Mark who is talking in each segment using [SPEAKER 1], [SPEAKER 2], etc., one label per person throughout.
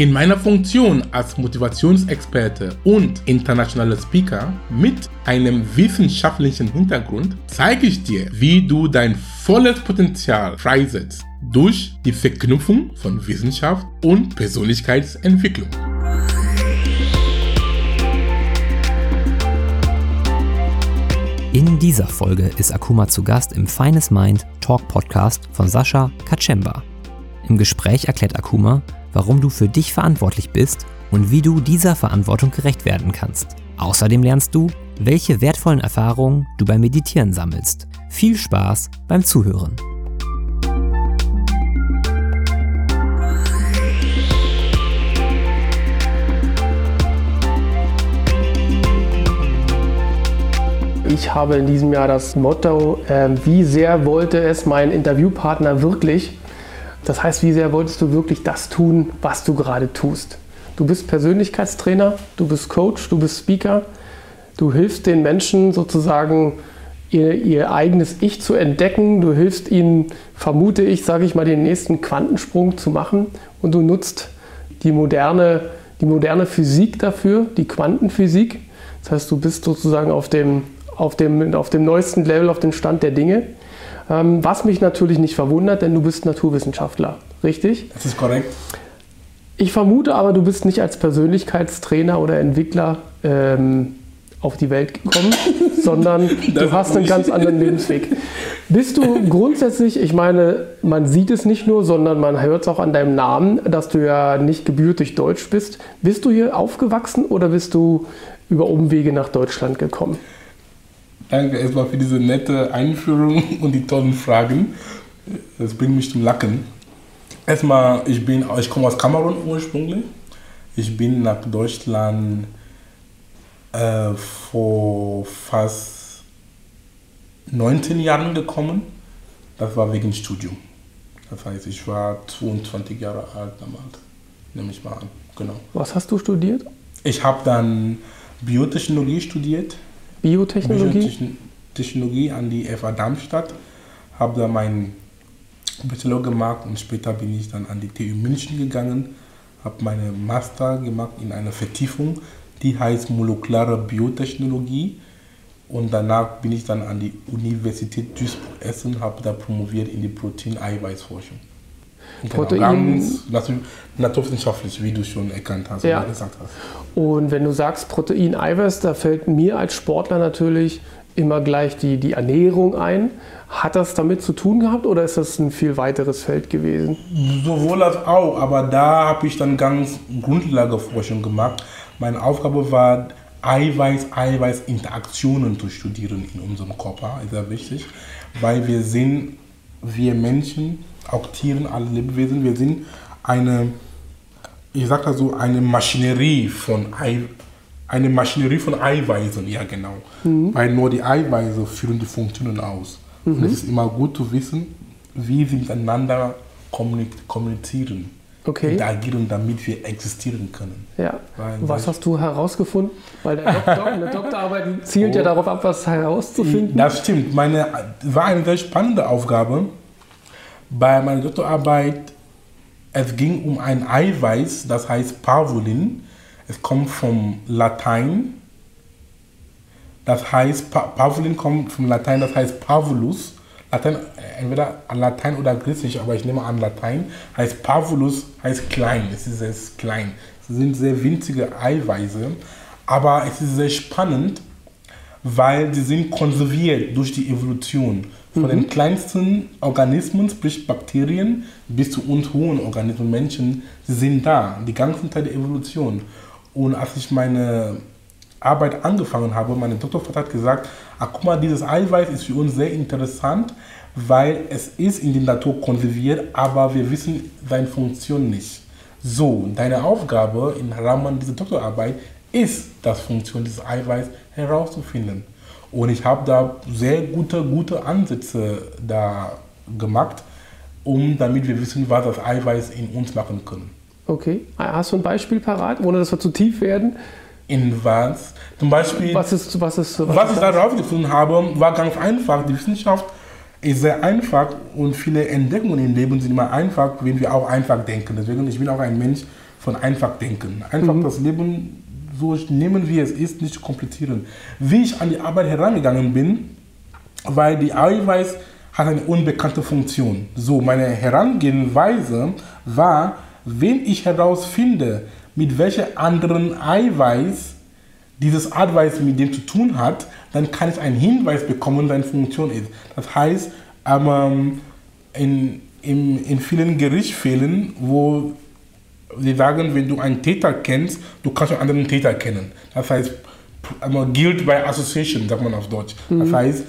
[SPEAKER 1] In meiner Funktion als Motivationsexperte und internationaler Speaker mit einem wissenschaftlichen Hintergrund zeige ich dir, wie du dein volles Potenzial freisetzt durch die Verknüpfung von Wissenschaft und Persönlichkeitsentwicklung.
[SPEAKER 2] In dieser Folge ist Akuma zu Gast im Feines Mind Talk Podcast von Sascha Kaczemba. Im Gespräch erklärt Akuma, warum du für dich verantwortlich bist und wie du dieser Verantwortung gerecht werden kannst. Außerdem lernst du, welche wertvollen Erfahrungen du beim Meditieren sammelst. Viel Spaß beim Zuhören.
[SPEAKER 3] Ich habe in diesem Jahr das Motto, äh, wie sehr wollte es mein Interviewpartner wirklich? Das heißt, wie sehr wolltest du wirklich das tun, was du gerade tust? Du bist Persönlichkeitstrainer, du bist Coach, du bist Speaker. Du hilfst den Menschen sozusagen, ihr, ihr eigenes Ich zu entdecken. Du hilfst ihnen, vermute ich, sage ich mal, den nächsten Quantensprung zu machen. Und du nutzt die moderne, die moderne Physik dafür, die Quantenphysik. Das heißt, du bist sozusagen auf dem auf dem, auf dem neuesten Level, auf dem Stand der Dinge. Ähm, was mich natürlich nicht verwundert, denn du bist Naturwissenschaftler, richtig?
[SPEAKER 1] Das ist korrekt.
[SPEAKER 3] Ich vermute aber, du bist nicht als Persönlichkeitstrainer oder Entwickler ähm, auf die Welt gekommen, sondern du hast einen ganz anderen Lebensweg. Bist du grundsätzlich, ich meine, man sieht es nicht nur, sondern man hört es auch an deinem Namen, dass du ja nicht gebürtig deutsch bist. Bist du hier aufgewachsen oder bist du über Umwege nach Deutschland gekommen?
[SPEAKER 1] Danke erstmal für diese nette Einführung und die tollen Fragen. Das bringt mich zum Lachen. Erstmal, ich, bin, ich komme aus Kamerun ursprünglich. Ich bin nach Deutschland äh, vor fast 19 Jahren gekommen. Das war wegen Studium. Das heißt, ich war 22 Jahre alt damals, nehme ich mal an. Genau.
[SPEAKER 3] Was hast du studiert?
[SPEAKER 1] Ich habe dann Biotechnologie studiert
[SPEAKER 3] Biotechnologie?
[SPEAKER 1] Technologie an die FA Darmstadt. Habe da meinen Bachelor gemacht und später bin ich dann an die TU München gegangen, habe meine Master gemacht in einer Vertiefung, die heißt molekulare Biotechnologie. Und danach bin ich dann an die Universität Duisburg-Essen, habe da promoviert in die Protein-Eiweiß-Forschung. Genau, Protein. Ganz naturwissenschaftlich, wie du schon erkannt hast
[SPEAKER 3] ja. gesagt hast. Und wenn du sagst Protein, Eiweiß, da fällt mir als Sportler natürlich immer gleich die, die Ernährung ein. Hat das damit zu tun gehabt oder ist das ein viel weiteres Feld gewesen?
[SPEAKER 1] Sowohl als auch, aber da habe ich dann ganz Grundlageforschung gemacht. Meine Aufgabe war, Eiweiß-Eiweiß-Interaktionen zu studieren in unserem Körper, ist sehr wichtig, weil wir sind, wir Menschen, auch Tieren, alle Lebewesen, wir sind eine, ich sag da so, eine Maschinerie von Ei, eine Maschinerie von Eiweißen, ja genau. Mhm. Weil nur die Eiweiße führen die Funktionen aus. Mhm. Und es ist immer gut zu wissen, wie sie miteinander kommunizieren,
[SPEAKER 3] okay.
[SPEAKER 1] interagieren, damit wir existieren können.
[SPEAKER 3] Ja. Weil, was hast du herausgefunden? Weil der Doktor, eine Doktorarbeit zielt oh. ja darauf ab, was herauszufinden.
[SPEAKER 1] Das stimmt. Meine war eine sehr spannende Aufgabe bei meiner Doktorarbeit, es ging um ein Eiweiß, das heißt Parvulin. Es kommt vom Latein. Das heißt, Parvulin kommt vom Latein, das heißt Parvulus. Latein, entweder Latein oder Griechisch, aber ich nehme an Latein. Heißt Parvulus, heißt klein. Es ist sehr klein. Es sind sehr winzige Eiweiße. Aber es ist sehr spannend, weil sie sind konserviert durch die Evolution. Von mhm. den kleinsten Organismen, sprich Bakterien, bis zu uns hohen Organismen, Menschen, sie sind da, die ganze Zeit der Evolution. Und als ich meine Arbeit angefangen habe, mein Doktorvater hat gesagt, ah, guck mal, dieses Eiweiß ist für uns sehr interessant, weil es ist in der Natur konserviert, aber wir wissen seine Funktion nicht. So, deine Aufgabe im Rahmen dieser Doktorarbeit ist, das Funktion dieses Eiweiß herauszufinden. Und ich habe da sehr gute, gute Ansätze da gemacht, um damit wir wissen, was das Eiweiß in uns machen können.
[SPEAKER 3] Okay. Hast du ein Beispiel parat, ohne dass wir zu tief werden?
[SPEAKER 1] In was? Zum Beispiel,
[SPEAKER 3] Was ist, was ist,
[SPEAKER 1] was
[SPEAKER 3] ist
[SPEAKER 1] ich da rausgefunden habe, war ganz einfach. Die Wissenschaft ist sehr einfach und viele Entdeckungen im Leben sind immer einfach, wenn wir auch einfach denken. Deswegen, ich bin auch ein Mensch von einfach denken. Einfach das Leben so nehmen, wie es ist, nicht komplizieren. Wie ich an die Arbeit herangegangen bin, weil die Eiweiß hat eine unbekannte Funktion. So, meine Herangehensweise war, wenn ich herausfinde, mit welcher anderen Eiweiß dieses Eiweiß mit dem zu tun hat, dann kann ich einen Hinweis bekommen, seine Funktion ist. Das heißt, ähm, in, in, in vielen Gerichtsfällen, wo sie sagen, wenn du einen Täter kennst, du kannst einen anderen Täter kennen. Das heißt, Guilt by Association, sagt man auf Deutsch. Das heißt,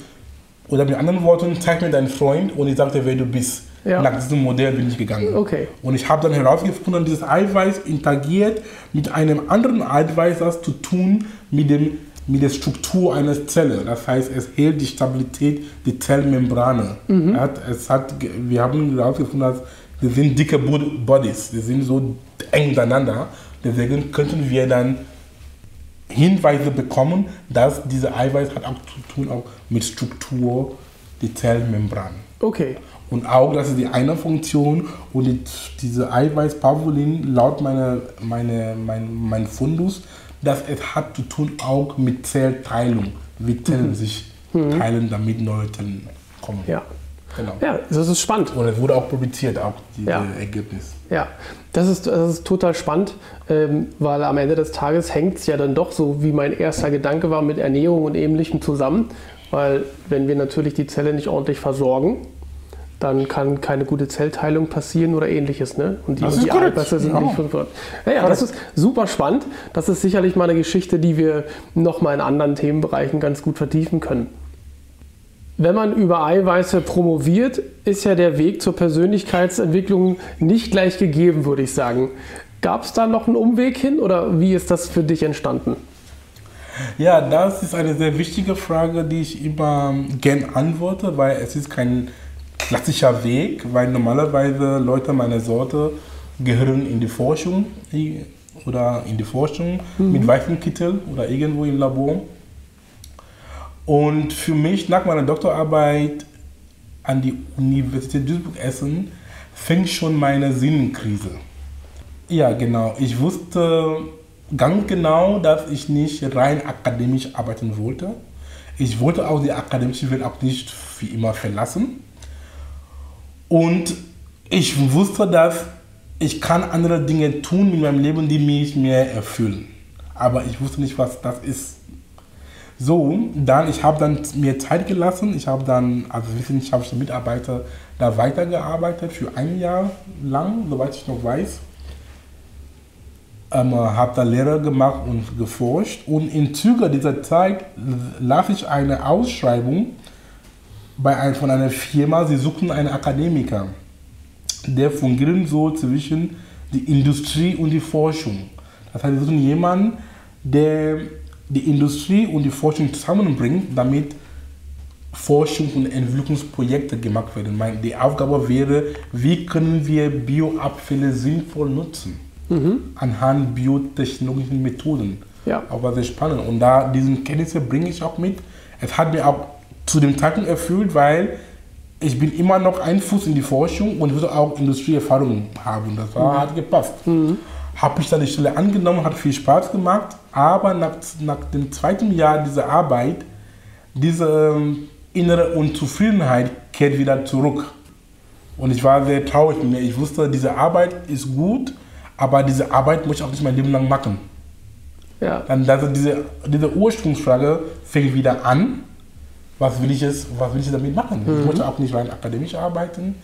[SPEAKER 1] oder mit anderen Worten, zeig mir deinen Freund und ich sage dir, wer du bist.
[SPEAKER 3] Ja.
[SPEAKER 1] Nach diesem Modell bin ich gegangen.
[SPEAKER 3] Okay.
[SPEAKER 1] Und ich habe dann herausgefunden, dieses Eiweiß interagiert mit einem anderen Eiweiß, das zu tun mit, dem, mit der Struktur einer Zelle. Das heißt, es hält die Stabilität der Zellmembrane. Hat, es hat, wir haben herausgefunden, dass wir sind dicke Bod- Bodies, wir sind so eng miteinander. Deswegen könnten wir dann Hinweise bekommen, dass diese Eiweiß hat auch zu tun auch mit Struktur der Zellmembran.
[SPEAKER 3] Okay.
[SPEAKER 1] Und auch, das ist die eine Funktion und die, diese Eiweiß Pavulin, laut meiner, meine, mein, mein Fundus, dass es hat zu tun auch mit Zellteilung, wie Zellen sich teilen, damit neue Zellen kommen.
[SPEAKER 3] Ja.
[SPEAKER 1] Genau.
[SPEAKER 3] Ja, das ist spannend.
[SPEAKER 1] Und es wurde auch publiziert, auch dieses
[SPEAKER 3] Ja.
[SPEAKER 1] Ergebnis.
[SPEAKER 3] Ja, das ist, das ist total spannend, ähm, weil am Ende des Tages hängt es ja dann doch so, wie mein erster Gedanke war, mit Ernährung und Ähnlichem zusammen. Weil wenn wir natürlich die Zelle nicht ordentlich versorgen, dann kann keine gute Zellteilung passieren oder ähnliches. Ne? Und die,
[SPEAKER 1] Das
[SPEAKER 3] und
[SPEAKER 1] ist
[SPEAKER 3] die. Eiweiße sind
[SPEAKER 1] Ja.
[SPEAKER 3] nicht versorgt. Ja, ja, das ist super spannend. Das ist sicherlich mal eine Geschichte, die wir nochmal in anderen Themenbereichen ganz gut vertiefen können. Wenn man über Eiweiße promoviert, ist ja der Weg zur Persönlichkeitsentwicklung nicht gleich gegeben, würde ich sagen. Gab es da noch einen Umweg hin oder wie ist das für dich entstanden?
[SPEAKER 1] Ja, das ist eine sehr wichtige Frage, die ich immer gern antworte, weil es ist kein klassischer Weg, weil normalerweise Leute meiner Sorte gehören in die Forschung oder in die Forschung mit weißem Kittel oder irgendwo im Labor. Und für mich nach meiner Doktorarbeit an die Universität Duisburg-Essen fing schon meine Sinnenkrise. Ja, genau. Ich wusste ganz genau, dass ich nicht rein akademisch arbeiten wollte. Ich wollte auch die akademische Welt auch nicht für immer verlassen. Und ich wusste, dass ich kann andere Dinge tun mit meinem Leben, die mich mehr erfüllen. Aber ich wusste nicht, was das ist. So, dann, ich habe dann mir Zeit gelassen. Ich habe dann als wissenschaftlicher Mitarbeiter da weitergearbeitet für ein Jahr lang, soweit ich noch weiß. Ähm, habe da Lehre gemacht und geforscht. Und im Zuge dieser Zeit las ich eine Ausschreibung bei ein, von einer Firma. Sie suchten einen Akademiker, der fungieren soll zwischen die Industrie und die Forschung. Das heißt, sie suchen jemanden, der die Industrie und die Forschung zusammenbringt, damit Forschung und Entwicklungsprojekte gemacht werden. Mein- Die Aufgabe wäre, wie können wir Bioabfälle sinnvoll nutzen anhand biotechnologischen Methoden.
[SPEAKER 3] Ja.
[SPEAKER 1] Auch war sehr spannend. Und da diese Kenntnisse bringe ich auch mit. Es hat mir auch zu dem Zeitpunkt erfüllt, weil ich bin immer noch ein Fuß in die Forschung und würde auch Industrieerfahrung haben. Das war, hat gepasst. Habe ich dann die Stelle angenommen, hat viel Spaß gemacht, aber nach, nach dem zweiten Jahr dieser Arbeit, diese ähm, innere Unzufriedenheit kehrt wieder zurück. Und ich war sehr traurig mit mir. Ich wusste, diese Arbeit ist gut, aber diese Arbeit muss ich auch nicht mein Leben lang machen.
[SPEAKER 3] Ja,
[SPEAKER 1] Dann also diese, diese Ursprungsfrage fängt wieder an. Was will ich, es, was will ich damit machen? Ich möchte auch nicht rein akademisch arbeiten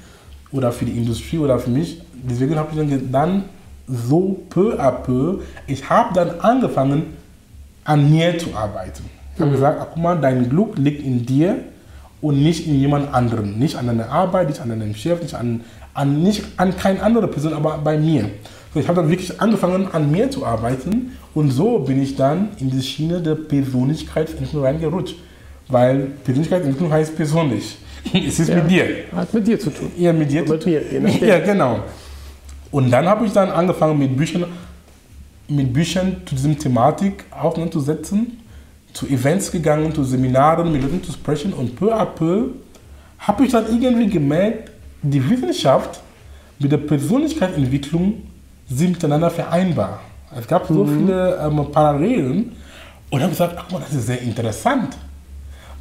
[SPEAKER 1] oder für die Industrie oder für mich. Deswegen habe ich dann so peu à peu, ich habe dann angefangen, an mir zu arbeiten. Ich habe gesagt, ach, guck mal, dein Glück liegt in dir und nicht in jemand anderem. Nicht an deiner Arbeit, nicht an deinem Chef, nicht an, an, nicht an keine andere Person, aber bei mir. So, ich habe dann wirklich angefangen, an mir zu arbeiten und so bin ich dann in die Schiene der Persönlichkeitsentwicklung reingerutscht. Weil Persönlichkeitsentwicklung heißt persönlich. es ist
[SPEAKER 3] Ja.
[SPEAKER 1] mit dir.
[SPEAKER 3] hat mit dir zu tun.
[SPEAKER 1] Ja, mit dir.
[SPEAKER 3] Mit mir.
[SPEAKER 1] Ja, genau. Und dann habe ich dann angefangen mit Büchern, mit Büchern zu diesem Thematik auseinanderzusetzen, zu Events gegangen, zu Seminaren, mit Leuten zu sprechen und peu à peu habe ich dann irgendwie gemerkt, die Wissenschaft mit der Persönlichkeitsentwicklung sind miteinander vereinbar. Es gab so mhm. viele ähm, Parallelen und habe gesagt, ach das ist sehr interessant.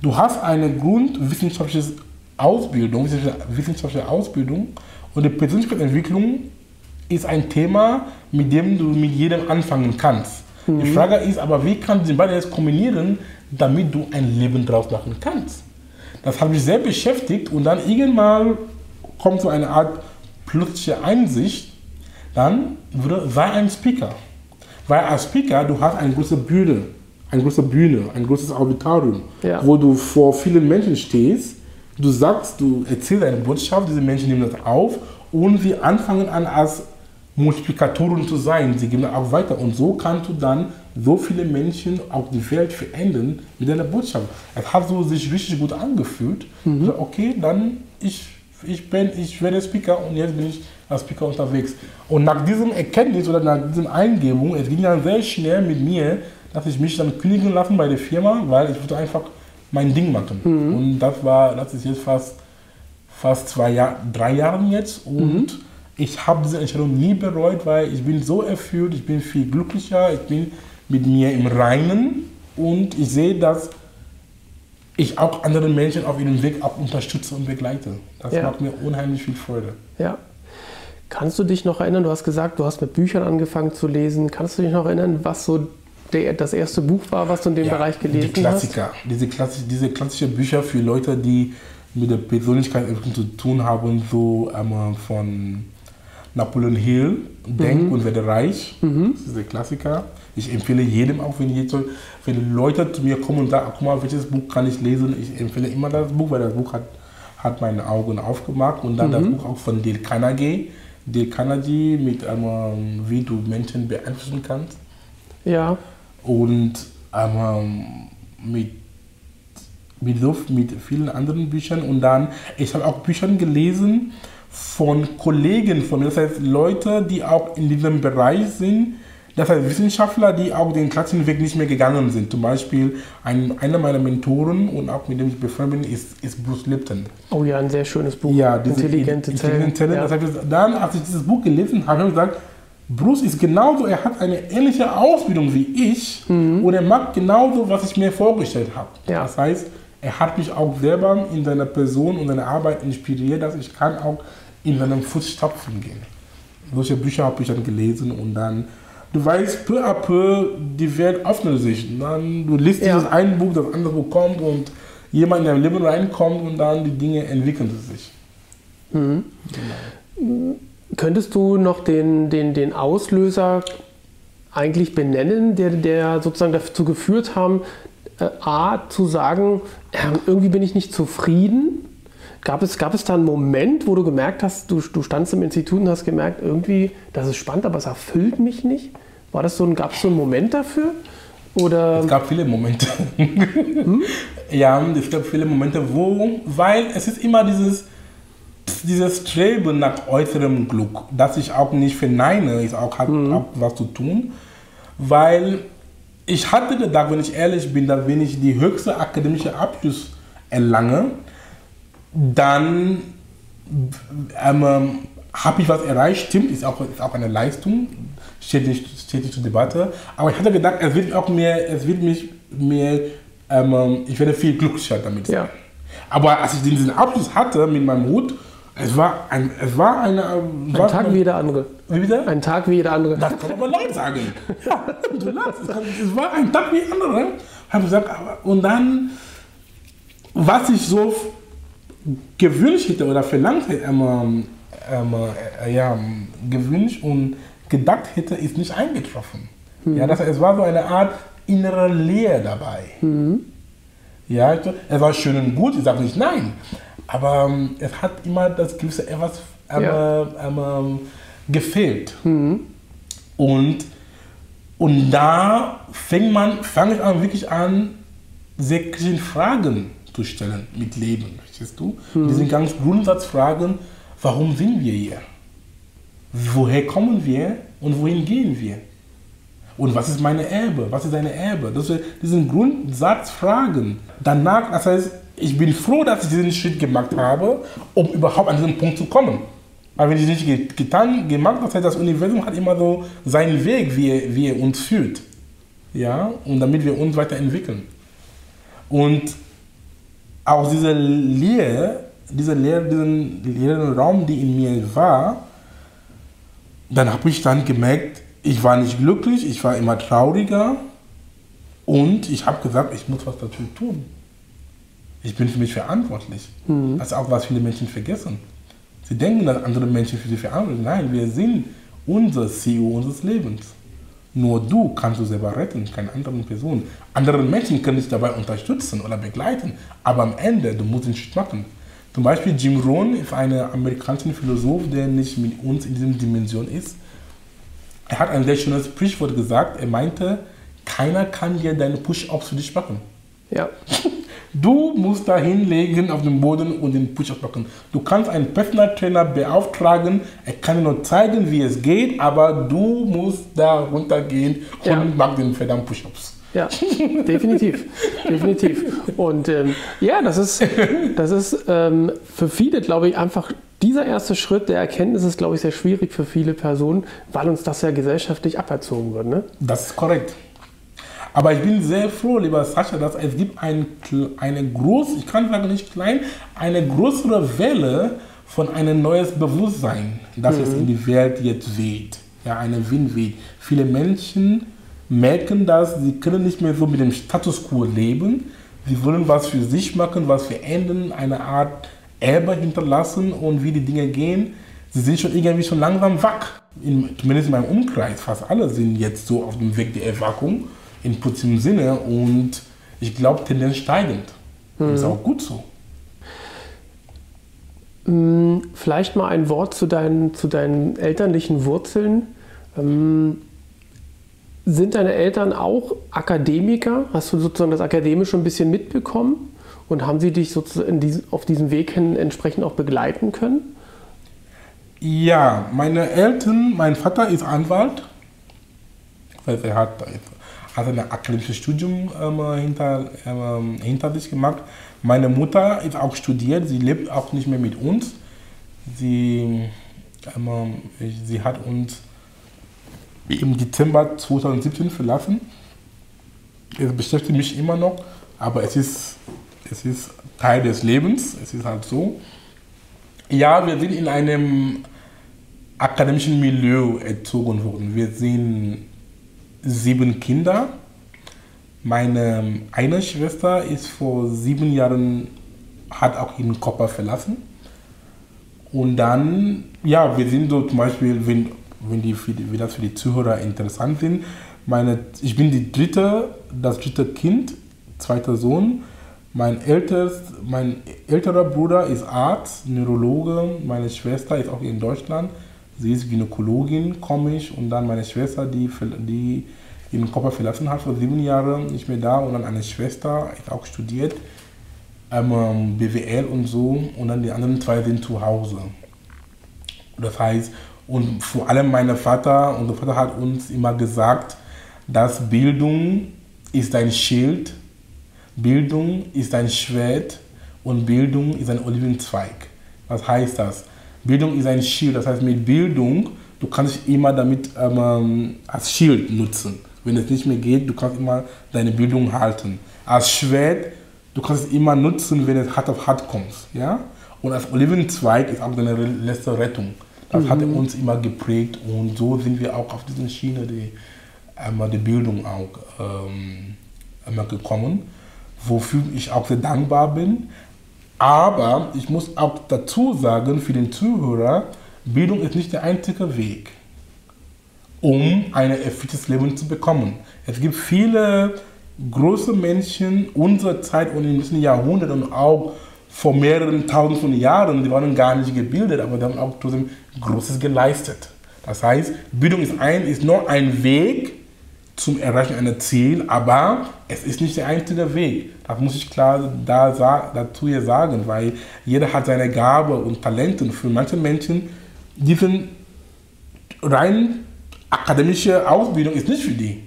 [SPEAKER 1] Du hast eine grundwissenschaftliche Ausbildung, wissenschaftliche Ausbildung und die Persönlichkeitsentwicklung ist ein Thema, mit dem du mit jedem anfangen kannst. Mhm. Die Frage ist aber, wie kannst du die beiden jetzt kombinieren, damit du ein Leben draus machen kannst? Das hat mich sehr beschäftigt und dann irgendwann kommt so eine Art plötzliche Einsicht, dann würde, sei ein Speaker. Weil als Speaker, du hast eine große Bühne, eine große Bühne, ein großes Auditorium, ja. wo du vor vielen Menschen stehst, du sagst, du erzählst eine Botschaft, diese Menschen nehmen das auf und sie anfangen an als Multiplikatoren zu sein. Sie gehen auch weiter und so kannst du dann so viele Menschen auch die Welt verändern mit deiner Botschaft. Es hat so sich richtig gut angefühlt. Mhm. okay, dann ich, ich bin, ich werde Speaker und jetzt bin ich als Speaker unterwegs. Und nach diesem Erkenntnis oder nach diesem Eingebung, es ging dann sehr schnell mit mir, dass ich mich dann kündigen lassen bei der Firma, weil ich wollte einfach mein Ding machen. Mhm. Und das war, das ist jetzt fast, fast zwei Jahre, drei Jahre jetzt und mhm ich habe diese Entscheidung nie bereut, weil ich bin so erfüllt, ich bin viel glücklicher, ich bin mit mir im Reinen und ich sehe, dass ich auch andere Menschen auf ihrem Weg auch unterstütze und begleite. Das ja. macht mir unheimlich viel Freude.
[SPEAKER 3] Ja. Kannst du dich noch erinnern, du hast gesagt, du hast mit Büchern angefangen zu lesen. Kannst du dich noch erinnern, was so der, das erste Buch war, was du in dem ja, Bereich gelesen
[SPEAKER 1] die Klassiker, hast? Diese, Klassik, diese klassischen Bücher für Leute, die mit der Persönlichkeit zu tun haben, so ähm, von Napoleon Hill, Denk mhm. und werde reich. Mhm. Das ist der Klassiker. Ich empfehle jedem auch, wenn, jetzt, wenn Leute zu mir kommen und sagen, guck mal, welches Buch kann ich lesen, ich empfehle immer das Buch, weil das Buch hat, hat meine Augen aufgemacht. Und dann mhm. das Buch auch von Dale Carnegie. Dale Carnegie mit ähm, wie du Menschen beeinflussen kannst.
[SPEAKER 3] Ja.
[SPEAKER 1] Und ähm, mit mit, mit vielen anderen Büchern und dann, ich habe auch Bücher gelesen, von Kollegen von mir, das heißt Leute, die auch in diesem Bereich sind, das heißt Wissenschaftler, die auch den klassischen Weg nicht mehr gegangen sind. Zum Beispiel ein, einer meiner Mentoren und auch mit dem ich befreundet bin, ist, ist Bruce Lipton.
[SPEAKER 3] Oh ja, ein sehr schönes Buch.
[SPEAKER 1] Ja, intelligente Zellen. Zellen. Ja. Das heißt, dann, als ich dieses Buch gelesen habe, habe ich gesagt, Bruce ist genauso, er hat eine ähnliche Ausbildung wie ich mhm. und er macht genauso, was ich mir vorgestellt habe. Ja. Das heißt, er hat mich auch selber in seiner Person und seiner Arbeit inspiriert, dass ich kann auch in seinem Fußstapfen gehen. Solche Bücher habe ich dann gelesen und dann, du weißt, peu à peu, die Welt öffnet sich. Und dann, du liest ja. dieses ein Buch, das andere Buch kommt und jemand in dein Leben reinkommt und dann die Dinge entwickeln sich.
[SPEAKER 3] Mhm. Genau. Könntest du noch den, den, den Auslöser eigentlich benennen, der, der sozusagen dazu geführt haben, äh, A, zu sagen, äh, irgendwie bin ich nicht zufrieden Gab es, gab es da einen Moment, wo du gemerkt hast, du, du standst im Institut und hast gemerkt, irgendwie, das ist spannend, aber es erfüllt mich nicht? War das so ein, gab es so einen Moment dafür? Oder?
[SPEAKER 1] Es gab viele Momente. Hm? Ja, es gab viele Momente, wo, weil es ist immer dieses, dieses Streben nach äußerem Glück, das ich auch nicht verneine, ist auch, hat mhm. auch was zu tun, weil ich hatte gedacht, wenn ich ehrlich bin, dass wenn ich die höchste akademische Abschluss erlange, dann ähm, habe ich was erreicht, stimmt, ist auch, ist auch eine Leistung, steht nicht, steht nicht zur Debatte. Aber ich hatte gedacht, es wird auch mehr, es wird mich mehr, ähm, ich werde viel glücklicher damit
[SPEAKER 3] sein. Ja.
[SPEAKER 1] Aber als ich diesen Abschluss hatte mit meinem Hut, es war ein, es war eine,
[SPEAKER 3] ein war Tag wie jeder andere.
[SPEAKER 1] Wie bitte?
[SPEAKER 3] Ein Tag wie jeder andere.
[SPEAKER 1] Das kann man laut sagen. ja, du lachst. Es war ein Tag wie andere. Hab gesagt, und dann, was ich so gewünscht hätte oder verlangt hätte, ähm, ähm, äh, ja, gewünscht und gedacht hätte, ist nicht eingetroffen. Mhm. Ja, das, es war so eine Art innere Leere dabei. Mhm. Ja, es war schön und gut, ich sage nicht nein, aber ähm, es hat immer das gewisse etwas ähm, ja. Ähm, gefehlt. Mhm. Und, und da fängt man, fange ich an, wirklich an, sehr Fragen zu stellen mit Leben. Verstehst du? Mhm. Die sind ganz Grundsatzfragen, warum sind wir hier? woher kommen wir und wohin gehen wir? Und was ist meine Erbe? Was ist deine Erbe? Das sind Grundsatzfragen. Danach, das heißt, ich bin froh, dass ich diesen Schritt gemacht habe, um überhaupt an diesen Punkt zu kommen. Aber wenn ich nicht getan, gemacht das heißt, das Universum hat immer so seinen Weg, wie er, wie er uns führt. Ja, und damit wir uns weiterentwickeln. Und aus dieser Lehre, dieser Lehre, diesen leeren Raum, die in mir war, dann habe ich dann gemerkt, ich war nicht glücklich, ich war immer trauriger und ich habe gesagt, ich muss was dafür tun. Ich bin für mich verantwortlich. Mhm. Das ist auch, was viele Menschen vergessen. Sie denken, dass andere Menschen für sie verantwortlich sind. Nein, wir sind unser CEO unseres Lebens. Nur du kannst du selber retten, keine anderen Personen. Andere Menschen können dich dabei unterstützen oder begleiten, aber am Ende, du musst den Schritt machen. Zum Beispiel Jim Rohn ist ein amerikanischer Philosoph, der nicht mit uns in dieser Dimension ist. Er hat ein sehr schönes Sprichwort gesagt. Er meinte, keiner kann dir deine Push-Ups für dich machen.
[SPEAKER 3] Ja.
[SPEAKER 1] Du musst da hinlegen auf dem Boden und den Push-Up machen. Du kannst einen Personal Trainer beauftragen, er kann dir nur zeigen, wie es geht, aber du musst da runtergehen und ja. mach den verdammten Push-Ups.
[SPEAKER 3] Ja, definitiv, definitiv. Und ähm, ja, das ist, das ist ähm, für viele, glaube ich, einfach dieser erste Schritt der Erkenntnis ist, glaube ich, sehr schwierig für viele Personen, weil uns das ja gesellschaftlich aberzogen wird. Ne?
[SPEAKER 1] Das ist korrekt. Aber ich bin sehr froh, lieber Sascha, dass es gibt ein, eine große, ich kann sagen nicht klein, eine größere Welle von einem neues Bewusstsein, das mhm. es in die Welt jetzt weht. Ja, eine Wind weht. Viele Menschen merken das, sie können nicht mehr so mit dem Status quo leben. Sie wollen was für sich machen, was verändern, eine Art Erbe hinterlassen und wie die Dinge gehen. Sie sind schon irgendwie schon langsam wach. In, zumindest in meinem Umkreis, fast alle sind jetzt so auf dem Weg der Erwackung in positivem Sinne und ich glaube Tendenz steigend. Mhm. Ist auch gut so.
[SPEAKER 3] Hm, vielleicht mal ein Wort zu deinen, zu deinen elterlichen Wurzeln. Ähm, sind deine Eltern auch Akademiker? Hast du sozusagen das Akademische ein bisschen mitbekommen? Und haben sie dich sozusagen diesem, auf diesem Weg hin entsprechend auch begleiten können?
[SPEAKER 1] Ja, meine Eltern, mein Vater ist Anwalt. Das er hat hat ein akademisches Studium ähm, hinter, ähm, hinter sich gemacht. Meine Mutter ist auch studiert, sie lebt auch nicht mehr mit uns. Sie, ähm, sie hat uns im Dezember 2017 verlassen. Es beschäftigt mich immer noch, aber es ist, es ist Teil des Lebens, es ist halt so. Ja, wir sind in einem akademischen Milieu erzogen worden. Wir sind sieben Kinder. Meine eine Schwester ist vor sieben Jahren, hat auch ihren Körper verlassen. Und dann, ja, wir sind so zum Beispiel, wenn, wenn, die, wenn das für die Zuhörer interessant sind, meine, ich bin die dritte, das dritte Kind, zweiter Sohn. Mein, ältest, mein älterer Bruder ist Arzt, Neurologe. Meine Schwester ist auch in Deutschland. Sie ist Gynäkologin, komisch. Und dann meine Schwester, die, die ihren Körper verlassen hat, vor sieben Jahren nicht mehr da. Und dann eine Schwester, ist auch studiert, ähm, BWL und so. Und dann die anderen zwei sind zu Hause. Das heißt, und vor allem mein Vater, unser Vater hat uns immer gesagt, dass Bildung ist ein Schild, Bildung ist ein Schwert und Bildung ist ein Olivenzweig. Was heißt das? Bildung ist ein Schild, das heißt mit Bildung, du kannst immer damit ähm, als Schild nutzen. Wenn es nicht mehr geht, du kannst immer deine Bildung halten. Als Schwert, du kannst es immer nutzen, wenn es hart auf hart kommt. Ja? Und als Olivenzweig ist auch deine letzte Rettung. Das mhm. hat uns immer geprägt und so sind wir auch auf diese Schiene die, einmal die Bildung auch ähm, einmal gekommen, wofür ich auch sehr dankbar bin. Aber ich muss auch dazu sagen, für den Zuhörer, Bildung ist nicht der einzige Weg, um ein erfülltes Leben zu bekommen. Es gibt viele große Menschen unserer Zeit und in diesen Jahrhunderten und auch vor mehreren tausend von Jahren, die waren gar nicht gebildet, aber die haben auch trotzdem Großes geleistet. Das heißt, Bildung ist, ein, ist nur ein Weg zum Erreichen eines Ziels, aber es ist nicht der einzige Weg. Das muss ich klar da, dazu hier sagen, weil jeder hat seine Gabe und Talente. Für manche Menschen, die sind rein akademische Ausbildung ist nicht für die.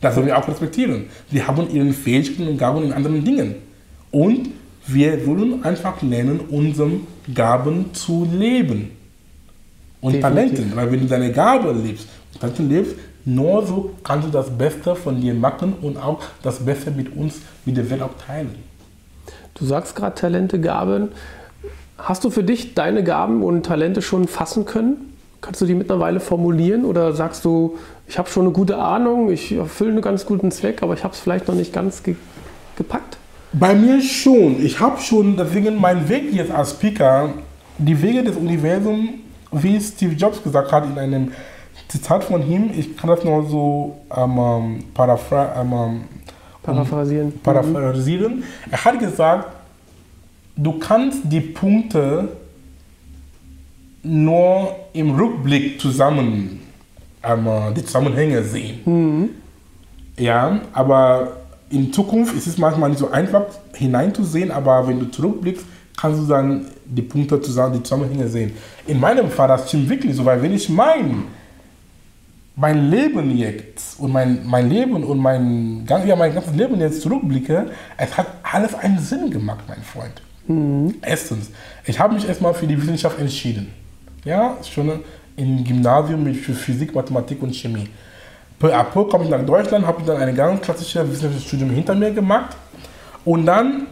[SPEAKER 1] Das sollen wir auch respektieren. Wir haben ihre Fähigkeiten und Gaben in anderen Dingen. Und wir sollen einfach lernen, unsere Gaben zu leben. Und
[SPEAKER 3] Definitiv.
[SPEAKER 1] Talenten. Weil wenn du deine Gabe lebst, Talenten lebst, nur so kannst du das Beste von dir machen und auch das Beste mit uns, mit der Welt auch teilen.
[SPEAKER 3] Du sagst gerade Talente, Gaben. Hast du für dich deine Gaben und Talente schon fassen können? Kannst du die mittlerweile formulieren oder sagst du, ich habe schon eine gute Ahnung, ich erfülle einen ganz guten Zweck, aber ich habe es vielleicht noch nicht ganz ge gepackt?
[SPEAKER 1] Bei mir schon. Ich habe schon, deswegen mein Weg jetzt als Speaker, die Wege des Universums, wie Steve Jobs gesagt hat in einem Zitat von ihm, ich kann das nur so ähm, ähm, paraphr ähm,
[SPEAKER 3] Paraphrasieren.
[SPEAKER 1] paraphrasieren. Er hat gesagt, du kannst die Punkte nur im Rückblick zusammen, ähm, die Zusammenhänge sehen. Ja, aber in Zukunft ist es manchmal nicht so einfach hineinzusehen, aber wenn du zurückblickst, kannst du dann die Punkte zusammen, die Zusammenhänge sehen. In meinem Fall, das stimmt wirklich so, weil wenn ich mein, mein Leben jetzt und mein, mein Leben und mein, ja, mein ganzes Leben jetzt zurückblicke, es hat alles einen Sinn gemacht, mein Freund. Erstens, ich habe mich erstmal für die Wissenschaft entschieden. Ja, schon im Gymnasium mit für Physik, Mathematik und Chemie. Peu à peu komme ich nach Deutschland, habe dann ein ganz klassisches wissenschaftliches Studium hinter mir gemacht. Und dann,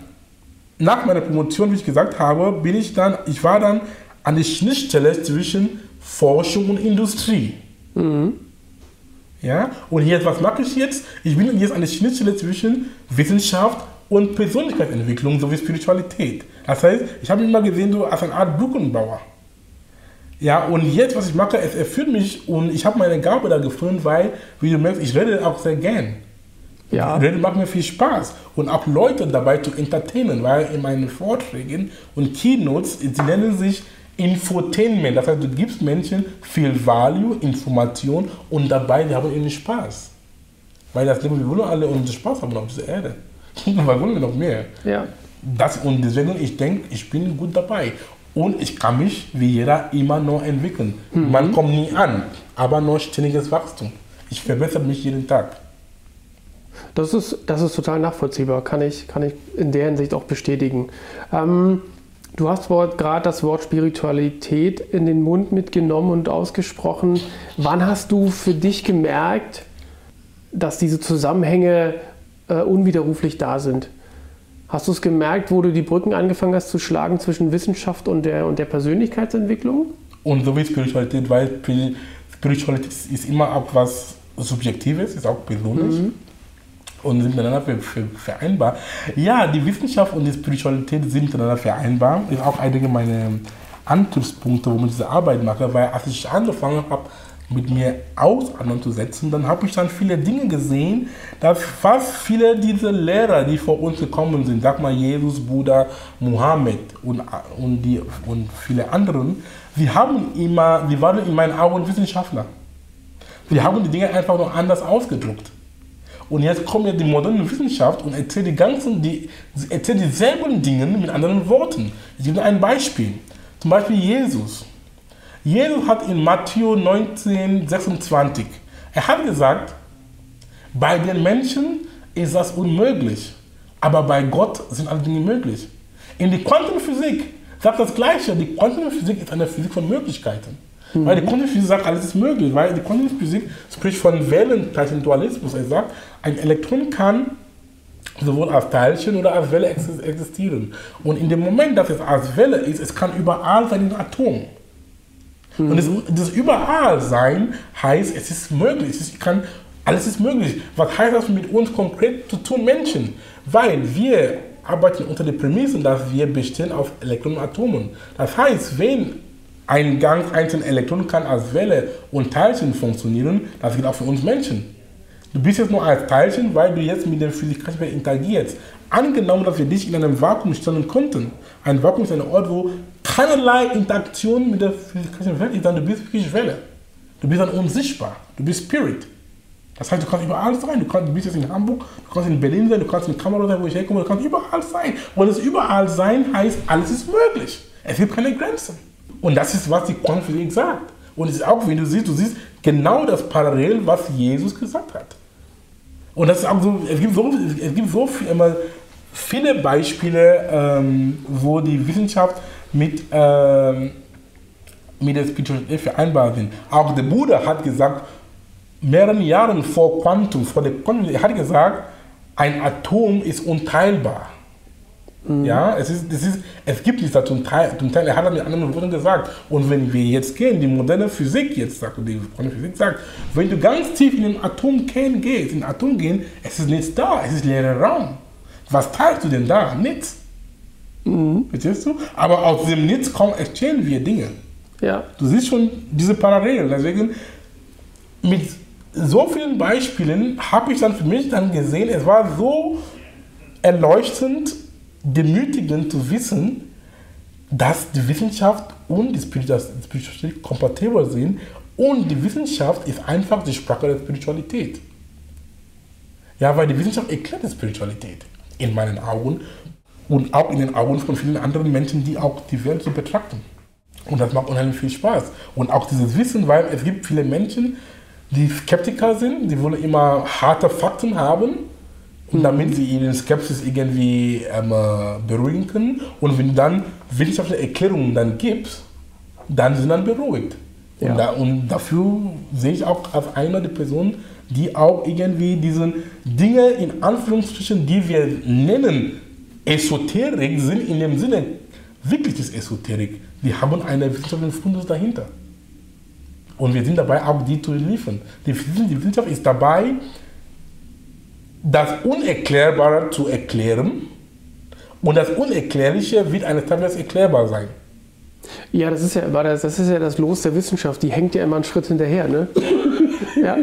[SPEAKER 1] nach meiner Promotion, wie ich gesagt habe, bin ich dann, ich war dann an der Schnittstelle zwischen Forschung und Industrie. Ja, und jetzt, was mache ich jetzt? Ich bin jetzt an der Schnittstelle zwischen Wissenschaft und Persönlichkeitsentwicklung sowie Spiritualität. Das heißt, ich habe mich immer gesehen so als eine Art Brückenbauer. Ja, und jetzt, was ich mache, es erfüllt mich und ich habe meine Gabe da gefunden, weil, wie du merkst, ich rede auch sehr gern.
[SPEAKER 3] Ja.
[SPEAKER 1] Reden macht mir viel Spaß und auch Leute dabei zu entertainen, weil in meinen Vorträgen und Keynotes, sie nennen sich Infotainment. Das heißt, du gibst Menschen viel Value, Information und dabei, die haben ihren Spaß. Weil das Leben, wir wollen alle unseren Spaß haben auf dieser Erde. Was wollen wir noch mehr?
[SPEAKER 3] Ja.
[SPEAKER 1] Das, und deswegen, ich denke, ich bin gut dabei. Und ich kann mich wie jeder immer noch entwickeln. Man kommt nie an, aber noch ständiges Wachstum. Ich verbessere mich jeden Tag.
[SPEAKER 3] Das ist, das ist total nachvollziehbar, kann ich, kann ich in der Hinsicht auch bestätigen. Ähm, du hast gerade das Wort Spiritualität in den Mund mitgenommen und ausgesprochen. Wann hast du für dich gemerkt, dass diese Zusammenhänge äh, unwiderruflich da sind? Hast du es gemerkt, wo du die Brücken angefangen hast zu schlagen zwischen Wissenschaft und der, und der Persönlichkeitsentwicklung?
[SPEAKER 1] Und so wie Spiritualität, weil Spiri- Spiritualität ist immer auch was Subjektives, ist auch persönlich und sind miteinander ver ver vereinbar. Ja, die Wissenschaft und die Spiritualität sind miteinander vereinbar. Ist auch einige meiner Antriebspunkte, warum ich diese Arbeit mache, weil als ich angefangen habe, mit mir auseinanderzusetzen, dann habe ich dann viele Dinge gesehen, dass fast viele dieser Lehrer, die vor uns gekommen sind, sag mal Jesus, Buddha, Mohammed und, und, die, und viele anderen, sie haben immer, sie waren in meinen Augen Wissenschaftler. Sie haben die Dinge einfach nur anders ausgedrückt. Und jetzt kommt ja die moderne Wissenschaft und erzählt die ganzen, die, erzählt dieselben Dinge mit anderen Worten. Ich gebe ein Beispiel. Zum Beispiel Jesus. Jesus hat in Matthäus 19, 26, er hat gesagt, bei den Menschen ist das unmöglich, aber bei Gott sind alle Dinge möglich. In der Quantenphysik sagt das Gleiche. Die Quantenphysik ist eine Physik von Möglichkeiten. Weil die Quantenphysik sagt, alles ist möglich. Weil die Quantenphysik spricht von Wellenteilchen-Dualismus. Er sagt, ein Elektron kann sowohl als Teilchen oder als Welle exis- existieren. Und in dem Moment, dass es als Welle ist, es kann überall sein in Atom. Und das, das überall sein heißt, es ist möglich. Es ist, kann, alles ist möglich. Was heißt das mit uns konkret zu tun, Menschen? Weil wir arbeiten unter der Prämisse, dass wir bestehen auf Elektronen und Atomen. Das heißt, wenn ein ganz einzelner Elektron kann als Welle und Teilchen funktionieren, das gilt auch für uns Menschen. Du bist jetzt nur als Teilchen, weil du jetzt mit dem physikalischen Welt interagierst. Angenommen, dass wir dich in einem Vakuum stellen könnten. Ein Vakuum ist ein Ort, wo keinerlei Interaktion mit der physikalischen Welt ist, dann du bist wirklich Welle. Du bist dann unsichtbar. Du bist Spirit. Das heißt, du kannst überall sein. Du, kannst, du bist jetzt in Hamburg, du kannst in Berlin sein, du kannst in Kamerun sein, wo ich herkomme, du kannst überall sein. Und das überall sein heißt, alles ist möglich. Es gibt keine Grenzen. Und das ist, was die Quantenphysik sagt. Und es ist auch, wenn du siehst, du siehst genau das Parallel, was Jesus gesagt hat. Und das ist auch so, es gibt so, es gibt so viel, immer viele Beispiele, ähm, wo die Wissenschaft mit, ähm, mit der Spiritualität vereinbar sind. Auch der Buddha hat gesagt, mehreren Jahren vor Quantum, vor der Quantum, er hat gesagt, ein Atom ist unteilbar. Mhm. Ja, es, ist, es, ist, es gibt nicht das Teil, Teil, er hat das mit anderen Worten gesagt. Und wenn wir jetzt gehen, die moderne Physik jetzt sagt, die moderne Physik sagt, wenn du ganz tief in den Atomkern gehst, in den Atom gehen, es ist nichts da, es ist leerer Raum. Was teilst du denn da? Nichts. Mhm. Verstehst du? Aber aus dem Nichts kommen, entstehen wir Dinge.
[SPEAKER 3] Ja.
[SPEAKER 1] Du siehst schon diese Parallelen. Deswegen, mit so vielen Beispielen habe ich dann für mich dann gesehen, es war so erleuchtend, demütigend zu wissen, dass die Wissenschaft und die Spiritualität kompatibel sind und die Wissenschaft ist einfach die Sprache der Spiritualität. Ja, weil die Wissenschaft erklärt die Spiritualität in meinen Augen und auch in den Augen von vielen anderen Menschen, die auch die Welt so betrachten. Und das macht unheimlich viel Spaß. Und auch dieses Wissen, weil es gibt viele Menschen, die Skeptiker sind, die wollen immer harte Fakten haben. Damit sie ihren Skepsis irgendwie ähm, beruhigen können. Und wenn dann wissenschaftliche Erklärungen dann gibst, dann sind dann beruhigt. Ja. Und, da, und, dafür sehe ich auch als einer der Personen, die auch irgendwie diese Dinge in Anführungsstrichen, die wir nennen Esoterik, sind in dem Sinne wirklich das Esoterik. Die haben einen wissenschaftlichen Fundus dahinter. Und wir sind dabei, auch die zu liefern. Die, Wissenschaft ist dabei, das Unerklärbare zu erklären. Und das Unerklärliche wird eines Tages erklärbar sein.
[SPEAKER 3] Ja, das ist ja, das, das ist ja das Los der Wissenschaft. Die hängt ja immer einen Schritt hinterher, ne? ja.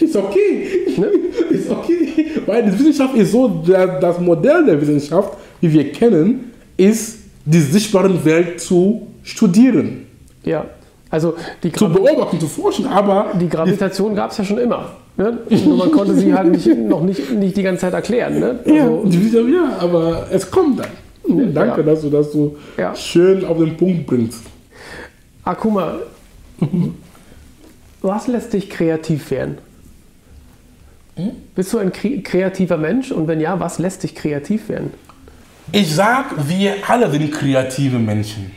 [SPEAKER 1] Ist okay. Ne? Ist okay. Weil die Wissenschaft ist so, das Modell der Wissenschaft, wie wir kennen, ist, die sichtbare Welt zu studieren.
[SPEAKER 3] Ja, also die
[SPEAKER 1] zu beobachten, zu forschen, aber
[SPEAKER 3] die Gravitation gab es ja schon immer. Ne? Nur man konnte sie halt nicht, noch nicht, nicht die ganze Zeit erklären. Ne?
[SPEAKER 1] Also, ja, ja, aber es kommt dann. Danke, ja. dass du das so ja. schön auf den Punkt bringst.
[SPEAKER 3] Akuma, was lässt dich kreativ werden? Hm? Bist du ein kreativer Mensch? Und wenn ja, was lässt dich kreativ werden?
[SPEAKER 1] Ich sag, wir alle sind kreative Menschen.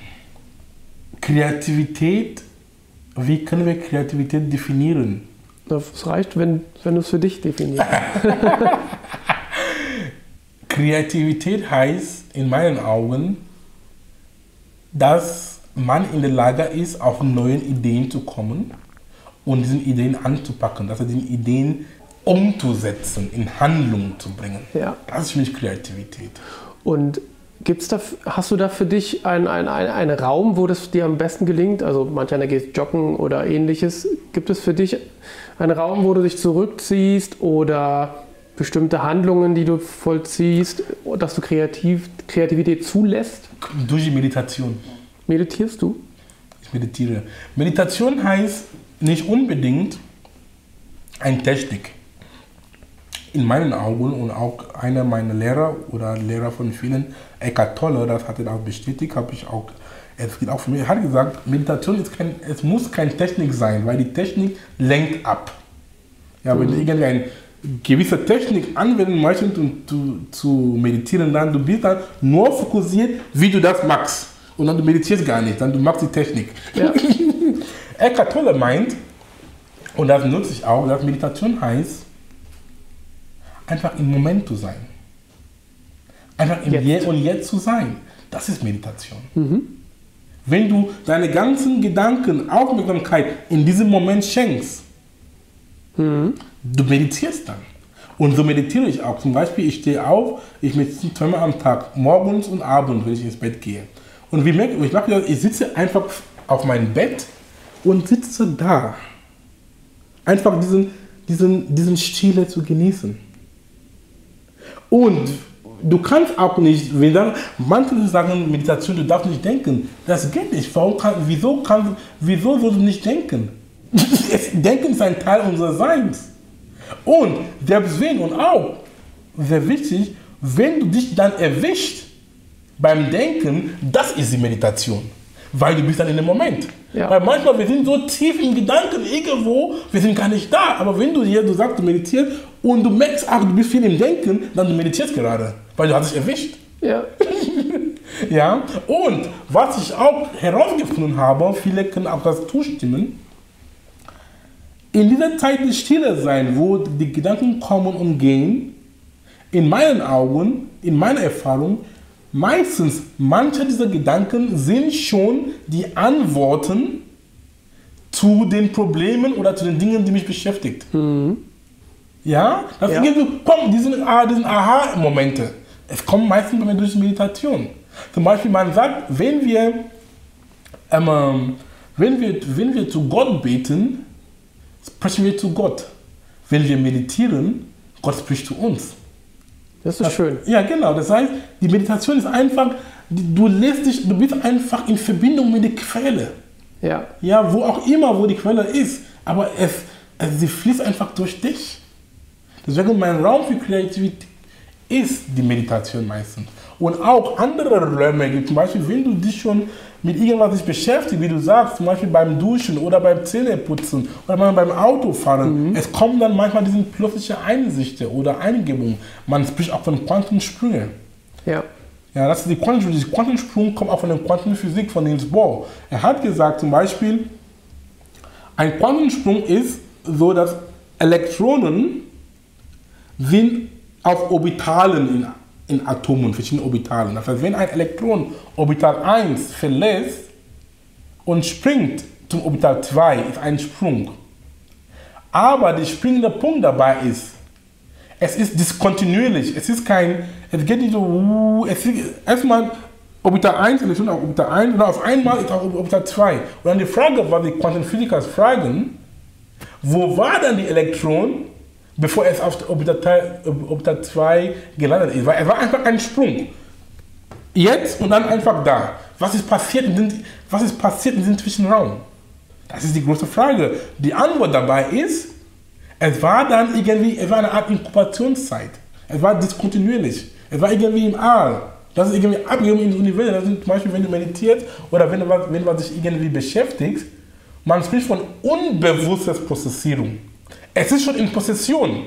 [SPEAKER 1] Kreativität, wie können wir Kreativität definieren?
[SPEAKER 3] Das reicht, wenn, wenn du es für dich definierst.
[SPEAKER 1] Kreativität heißt in meinen Augen, dass man in der Lage ist, auf neue Ideen zu kommen und diese Ideen anzupacken, dass er diese Ideen umzusetzen, in Handlung zu bringen.
[SPEAKER 3] Ja.
[SPEAKER 1] Das ist für mich Kreativität.
[SPEAKER 3] Und Gibt's da, hast du da für dich einen, einen, einen Raum, wo das dir am besten gelingt? Also manch einer geht joggen oder ähnliches. Gibt es für dich einen Raum, wo du dich zurückziehst oder bestimmte Handlungen, die du vollziehst, dass du kreativ, Kreativität zulässt?
[SPEAKER 1] Durch die Meditation.
[SPEAKER 3] Meditierst du?
[SPEAKER 1] Ich meditiere. Meditation heißt nicht unbedingt eine Technik in meinen Augen und auch einer meiner Lehrer oder Lehrer von vielen, Eckhart Tolle, das hat er auch bestätigt, habe ich auch, es geht auch für mich, er hat gesagt, Meditation ist kein, es muss keine Technik sein, weil die Technik lenkt ab. Ja, mhm. wenn du mhm. irgendeine gewisse Technik anwenden möchtest, um zu, zu meditieren, dann du bist dann nur fokussiert, wie du das machst. Und dann du meditierst gar nicht, dann du machst die Technik. Ja. Eckhart Tolle meint, und das nutze ich auch, dass Meditation heißt, einfach im Moment zu sein. Einfach im jetzt. Hier und Jetzt zu sein. Das ist Meditation. Mhm. Wenn du deine ganzen Gedanken, Aufmerksamkeit in diesem Moment schenkst, mhm. du meditierst dann. Und so meditiere ich auch. Zum Beispiel, ich stehe auf, ich meditiere zweimal am Tag, morgens und abends, wenn ich ins Bett gehe. Und wie merke ich, mache ich sitze einfach auf meinem Bett und sitze da. Einfach diesen, diesen, diesen Stille zu genießen. Und du kannst auch nicht, wenn dann, manche sagen Meditation, du darfst nicht denken. Das geht nicht. Warum kann, wieso, kann, wieso sollst du nicht denken? denken ist ein Teil unseres Seins. Und selbst wenn und auch, sehr wichtig, wenn du dich dann erwischt beim Denken, das ist die Meditation. weil du bist dann in dem Moment.
[SPEAKER 3] Ja.
[SPEAKER 1] Weil manchmal, wir sind so tief im Gedanken irgendwo, wir sind gar nicht da. Aber wenn du hier, du sagst, du meditierst und du merkst, ach, du bist viel im Denken, dann du meditierst gerade, weil du hast dich erwischt.
[SPEAKER 3] Ja.
[SPEAKER 1] Ja, und was ich auch herausgefunden habe, viele können auch das zustimmen, in dieser Zeit des Stille sein, wo die Gedanken kommen und gehen, in meinen Augen, in meiner Erfahrung, meistens manche dieser Gedanken sind schon die Antworten zu den Problemen oder zu den Dingen, die mich beschäftigt. Ja, das
[SPEAKER 3] Ja.
[SPEAKER 1] irgendwie kommt, die sind, ah, die sind Aha-Momente. Es kommt meistens bei mir durch Meditation. Zum Beispiel, man sagt, wenn wir, ähm, wenn wir, wenn wir zu Gott beten, sprechen wir zu Gott. Wenn wir meditieren, Gott spricht zu uns.
[SPEAKER 3] Das ist schön.
[SPEAKER 1] Ja, genau. Das heißt, die Meditation ist einfach, du lässt dich, du bist einfach in Verbindung mit der Quelle.
[SPEAKER 3] Ja.
[SPEAKER 1] Ja, wo auch immer, wo die Quelle ist. Aber es, es, sie fließt einfach durch dich. Deswegen mein Raum für Kreativität ist die Meditation meistens. Und auch andere Räume gibt. Zum Beispiel, wenn du dich schon mit irgendwas dich beschäftigst, wie du sagst, zum Beispiel beim Duschen oder beim Zähneputzen oder beim Autofahren, es kommen dann manchmal diese plötzliche Einsichten oder Eingebungen. Man spricht auch von Quantensprüngen.
[SPEAKER 3] Ja.
[SPEAKER 1] Ja, das ist die Quantensprung. Die Quantensprung kommt auch von der Quantenphysik von Niels Bohr. Er hat gesagt zum Beispiel, ein Quantensprung ist so, dass Elektronen sind auf Orbitalen in, in Atomen, verschiedene Orbitalen. Das heißt, wenn ein Elektron Orbital 1 verlässt und springt zum Orbital 2, ist ein Sprung. Aber der springende Punkt dabei ist, es ist diskontinuierlich. Es ist kein, es geht nicht so, es ist erstmal Orbital 1, Elektron auf Orbital 1 und auf einmal ist auch Orbital 2. Und dann die Frage, was die Quantenphysiker fragen, wo war dann die Elektron, bevor es auf Orbital 2 gelandet ist? Weil es war einfach ein Sprung. Jetzt und dann einfach da. Was ist passiert in diesem Zwischenraum? Das ist die große Frage. Die Antwort dabei ist, es war dann irgendwie, es war eine Art Inkubationszeit. Es war diskontinuierlich. Es war irgendwie im All. Das ist irgendwie abgegeben ins Universum. Das ist zum Beispiel, wenn du meditierst oder wenn du wenn du dich irgendwie beschäftigst, man spricht von unbewusstes Prozessierung. Es ist schon in Prozession,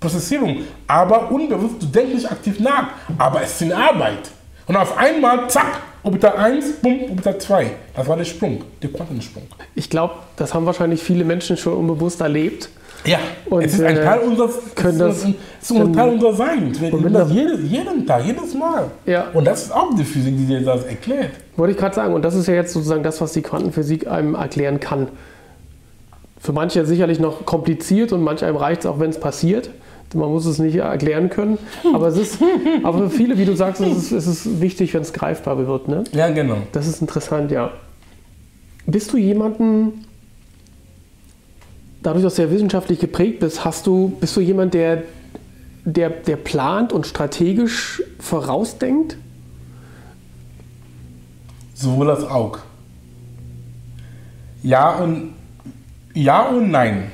[SPEAKER 1] Prozessierung, aber unbewusst, du denkst nicht aktiv nach, aber es ist in Arbeit. Und auf einmal, zack, Orbital 1, bumm, Orbital 2. Das war der Sprung, der Quantensprung.
[SPEAKER 3] Ich glaube, das haben wahrscheinlich viele Menschen schon unbewusst erlebt.
[SPEAKER 1] Ja,
[SPEAKER 3] Und,
[SPEAKER 1] es ist ein
[SPEAKER 3] äh,
[SPEAKER 1] Teil unseres,
[SPEAKER 3] können das-
[SPEAKER 1] es ist ein Teil unseres Seins. Wir
[SPEAKER 3] Und
[SPEAKER 1] das- jedes, jeden Tag, jedes Mal.
[SPEAKER 3] Ja.
[SPEAKER 1] Und das ist auch die Physik, die dir das erklärt.
[SPEAKER 3] Wollte ich gerade sagen, und das ist ja jetzt sozusagen das, was die Quantenphysik einem erklären kann. Für manche sicherlich noch kompliziert und manch einem reicht es auch, wenn es passiert. Man muss es nicht erklären können. Aber, es ist, aber für viele, wie du sagst, ist es, ist es wichtig, wenn es greifbar wird. Ne?
[SPEAKER 1] Ja, genau.
[SPEAKER 3] Das ist interessant, ja. Bist du jemanden, dadurch, dass du ja wissenschaftlich geprägt bist, hast du, bist du jemand, der, der, der plant und strategisch vorausdenkt?
[SPEAKER 1] Sowohl als auch. Ja und, ja und nein.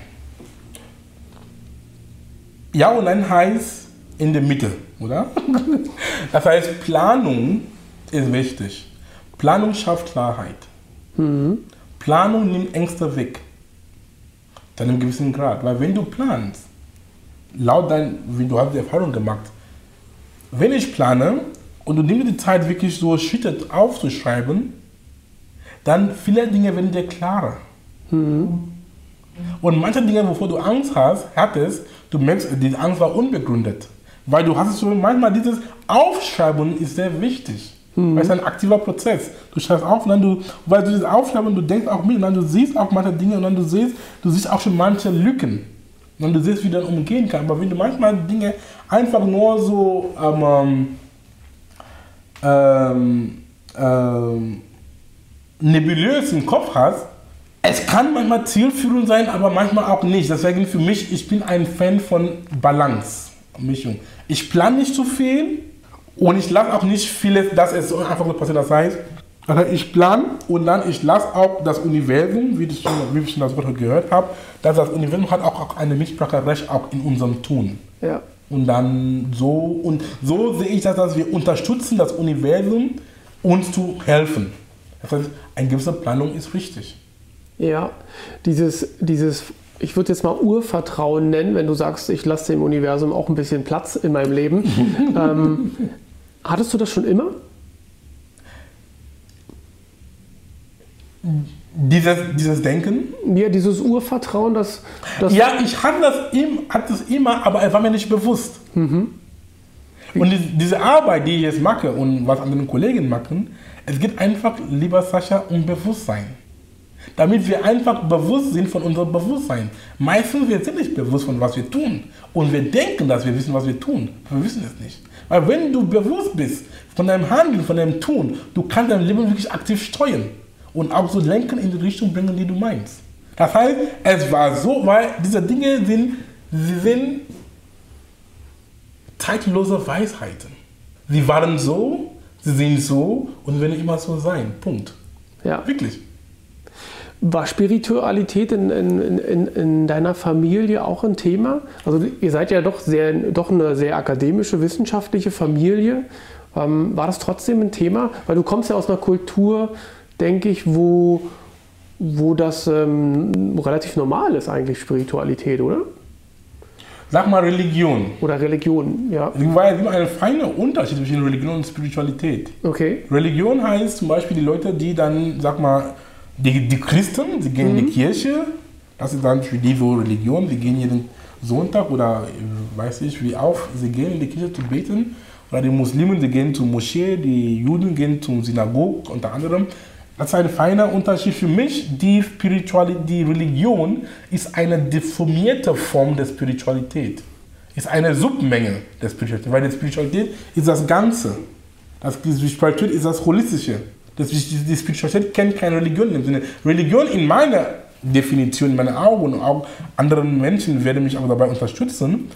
[SPEAKER 1] Ja und nein heißt in der Mitte, oder? Das heißt, Planung ist wichtig. Planung schafft Klarheit. Planung nimmt Ängste weg. Zu einem gewissen Grad. Weil wenn du planst, laut dein, wie du hast die Erfahrung gemacht, wenn ich plane und du nimmst die Zeit wirklich so Schritte aufzuschreiben, dann viele Dinge werden dir klarer. Und manche Dinge, wovor du Angst hast, hattest, du merkst, die Angst war unbegründet. Weil du hast es so, manchmal dieses Aufschreiben ist sehr wichtig. Weil es ist ein aktiver Prozess. Du schreibst auf und dann du, weil du das Aufschreiben, du denkst auch mit und dann du siehst auch manche Dinge und dann du siehst, du siehst auch schon manche Lücken. Und du siehst, wie du dann umgehen kannst. Aber wenn du manchmal Dinge einfach nur so ähm, ähm, ähm, nebulös im Kopf hast, es kann manchmal zielführend sein, aber manchmal auch nicht. Deswegen für mich, ich bin ein Fan von Balance, Mischung. Ich plane nicht zu viel und ich lasse auch nicht vieles, dass es so einfach so passiert. Das heißt, also ich plane und dann ich lasse auch das Universum, wie ich schon, wie ich schon das Wort gehört habe, dass das Universum hat auch eine Mitspracherecht auch in unserem Tun.
[SPEAKER 3] Ja.
[SPEAKER 1] Und dann so und so sehe ich das, dass wir unterstützen das Universum, uns zu helfen. Das heißt, eine gewisse Planung ist wichtig.
[SPEAKER 3] Ja, dieses, dieses ich würde jetzt mal Urvertrauen nennen, wenn du sagst, ich lasse dem Universum auch ein bisschen Platz in meinem Leben. ähm, hattest du das schon immer?
[SPEAKER 1] Dieses, dieses Denken?
[SPEAKER 3] Ja, dieses Urvertrauen, das.
[SPEAKER 1] das ja, ich hatte das, hatte das immer, aber es war mir nicht bewusst. Mhm. Und diese Arbeit, die ich jetzt mache und was andere Kollegen machen, es geht einfach, lieber Sascha, um Bewusstsein. Damit wir einfach bewusst sind von unserem Bewusstsein. Meistens wir sind nicht bewusst von was wir tun. Und wir denken, dass wir wissen, was wir tun. Wir wissen es nicht. Weil wenn du bewusst bist von deinem Handeln, von deinem Tun, du kannst dein Leben wirklich aktiv steuern und auch so lenken in die Richtung bringen, die du meinst. Das heißt, es war so, weil diese Dinge sind, sie sind zeitlose Weisheiten. Sie waren so, sie sind so und werden immer so sein. Punkt.
[SPEAKER 3] Ja.
[SPEAKER 1] Wirklich.
[SPEAKER 3] War Spiritualität in, in, in, in, deiner Familie auch ein Thema? Also ihr seid ja doch, sehr, doch eine sehr akademische, wissenschaftliche Familie. Ähm, war das trotzdem ein Thema? Weil du kommst ja aus einer Kultur, denke ich, wo, wo das ähm, relativ normal ist eigentlich, Spiritualität, oder?
[SPEAKER 1] Sag mal Religion.
[SPEAKER 3] Oder Religion, ja.
[SPEAKER 1] Es gibt einen feinen Unterschied zwischen Religion und Spiritualität.
[SPEAKER 3] Okay.
[SPEAKER 1] Religion heißt zum Beispiel die Leute, die dann, sag mal, die, die Christen, sie gehen mhm. in die mhm. Kirche, das ist dann für die Religion, sie gehen jeden Sonntag oder weiß ich wie auch, sie gehen in die Kirche zu beten. Oder die Muslimen, die gehen zur Moschee, die Juden gehen zum Synagog unter anderem. Das ist ein feiner Unterschied für mich. Die Spiritualität, die Religion ist eine deformierte Form der Spiritualität. Ist eine Submenge der Spiritualität, weil die Spiritualität ist das Ganze. Das, die Spiritualität ist das Holistische. Das, die Spiritualität kennt keine Religion im Sinne. Religion in meiner Definition, in meinen Augen und auch anderen Menschen werden mich auch dabei unterstützen.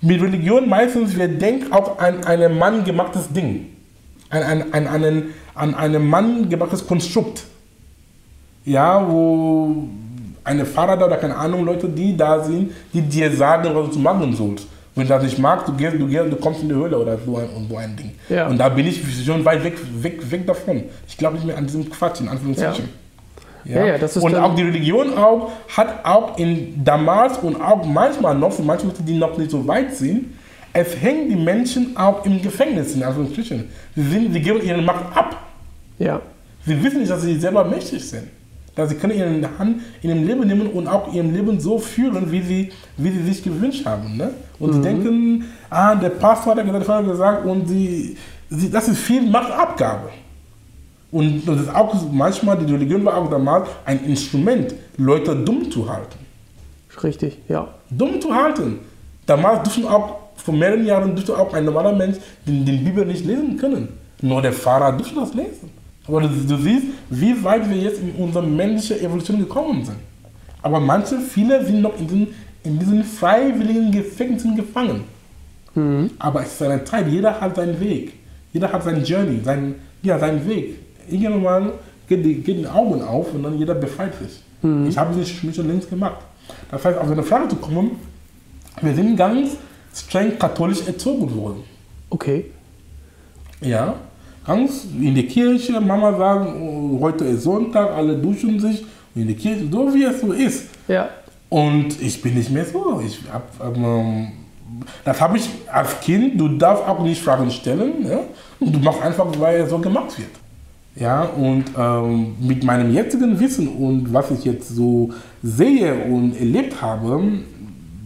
[SPEAKER 1] Mit Religion meistens, wir denken auch an ein Mann gemachtes Ding. An, an, an einen an einem Mann gemachtes Konstrukt. Ja, wo eine Fahrrad oder keine Ahnung, Leute, die da sind, die dir sagen, was du machen sollst. Wenn du das nicht magst, du gehst, du gehst, du kommst in die Höhle oder so ein, so ein Ding. Ja. Und da bin ich schon weit weg, weg, weg davon. Ich glaube nicht mehr an diesem Quatsch, in Anführungszeichen.
[SPEAKER 3] Ja. Ja. ja das ist
[SPEAKER 1] und auch die Religion auch, hat auch in damals und auch manchmal noch, für manche Leute, die noch nicht so weit sind, es hängen die Menschen auch im Gefängnis, in Anführungsstrichen. Sie, sind, sie geben ihre Macht ab.
[SPEAKER 3] Ja.
[SPEAKER 1] Sie wissen nicht, dass sie selber mächtig sind. Dass sie können ihre Hand in ihrem Leben nehmen und auch ihr Leben so führen, wie sie, wie sie sich gewünscht haben. Ne? Und mhm. sie denken, ah, der Pastor hat gesagt, hat gesagt und sie, sie, das ist viel Machtabgabe. Und das ist auch manchmal, die Religion war auch damals ein Instrument, Leute dumm zu halten.
[SPEAKER 3] Richtig, ja.
[SPEAKER 1] Dumm zu halten. Damals durften auch vor mehreren Jahren durfte auch ein normaler Mensch den, den Bibel nicht lesen können. Nur der Fahrer durfte das lesen. Aber du, du, siehst, wie weit wir jetzt in unserer menschlichen Evolution gekommen sind. Aber manche, viele sind noch in diesen, in diesen freiwilligen Gefängnissen gefangen. Mhm. Aber es ist eine Zeit, jeder hat seinen Weg. Jeder hat seinen Journey, seinen, ja, seinen Weg. Irgendwann geht die, geht die Augen auf und dann jeder befreit sich. Mhm. Ich habe das schon längst gemacht. Das heißt, auf eine Frage zu kommen, wir sind ganz streng katholisch erzogen worden.
[SPEAKER 3] Okay.
[SPEAKER 1] Ja, ganz in der Kirche, Mama sagen, oh, heute ist Sonntag, alle duschen sich in der Kirche, so wie es so ist.
[SPEAKER 3] Ja.
[SPEAKER 1] Und ich bin nicht mehr so. Ich hab, ähm, das habe ich als Kind, du darfst auch nicht Fragen stellen. Und du machst einfach, weil es so gemacht wird. Ja, und ähm, mit meinem jetzigen Wissen und was ich jetzt so sehe und erlebt habe,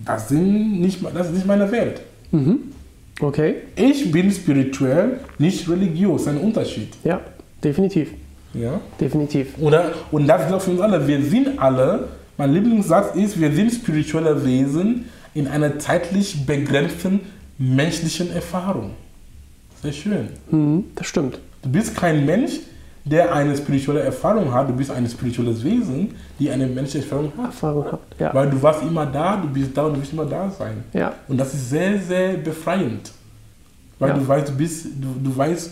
[SPEAKER 1] das, sind nicht, das ist nicht meine Welt.
[SPEAKER 3] Mhm. Okay.
[SPEAKER 1] Ich bin spirituell, nicht religiös. Ein Unterschied.
[SPEAKER 3] Ja, definitiv.
[SPEAKER 1] Ja.
[SPEAKER 3] Definitiv.
[SPEAKER 1] Oder, und das gilt für uns alle. Wir sind alle, mein Lieblingssatz ist, wir sind spirituelle Wesen in einer zeitlich begrenzten menschlichen Erfahrung. Sehr schön.
[SPEAKER 3] Mhm, das stimmt.
[SPEAKER 1] Du bist kein Mensch, der eine spirituelle Erfahrung hat, du bist ein spirituelles Wesen, die eine menschliche Erfahrung hat.
[SPEAKER 3] Erfahrung hat ja.
[SPEAKER 1] Weil du warst immer da, du bist da und du wirst immer da sein.
[SPEAKER 3] Ja.
[SPEAKER 1] Und das ist sehr, sehr befreiend. Weil ja. du weißt, du bist, du, du weißt,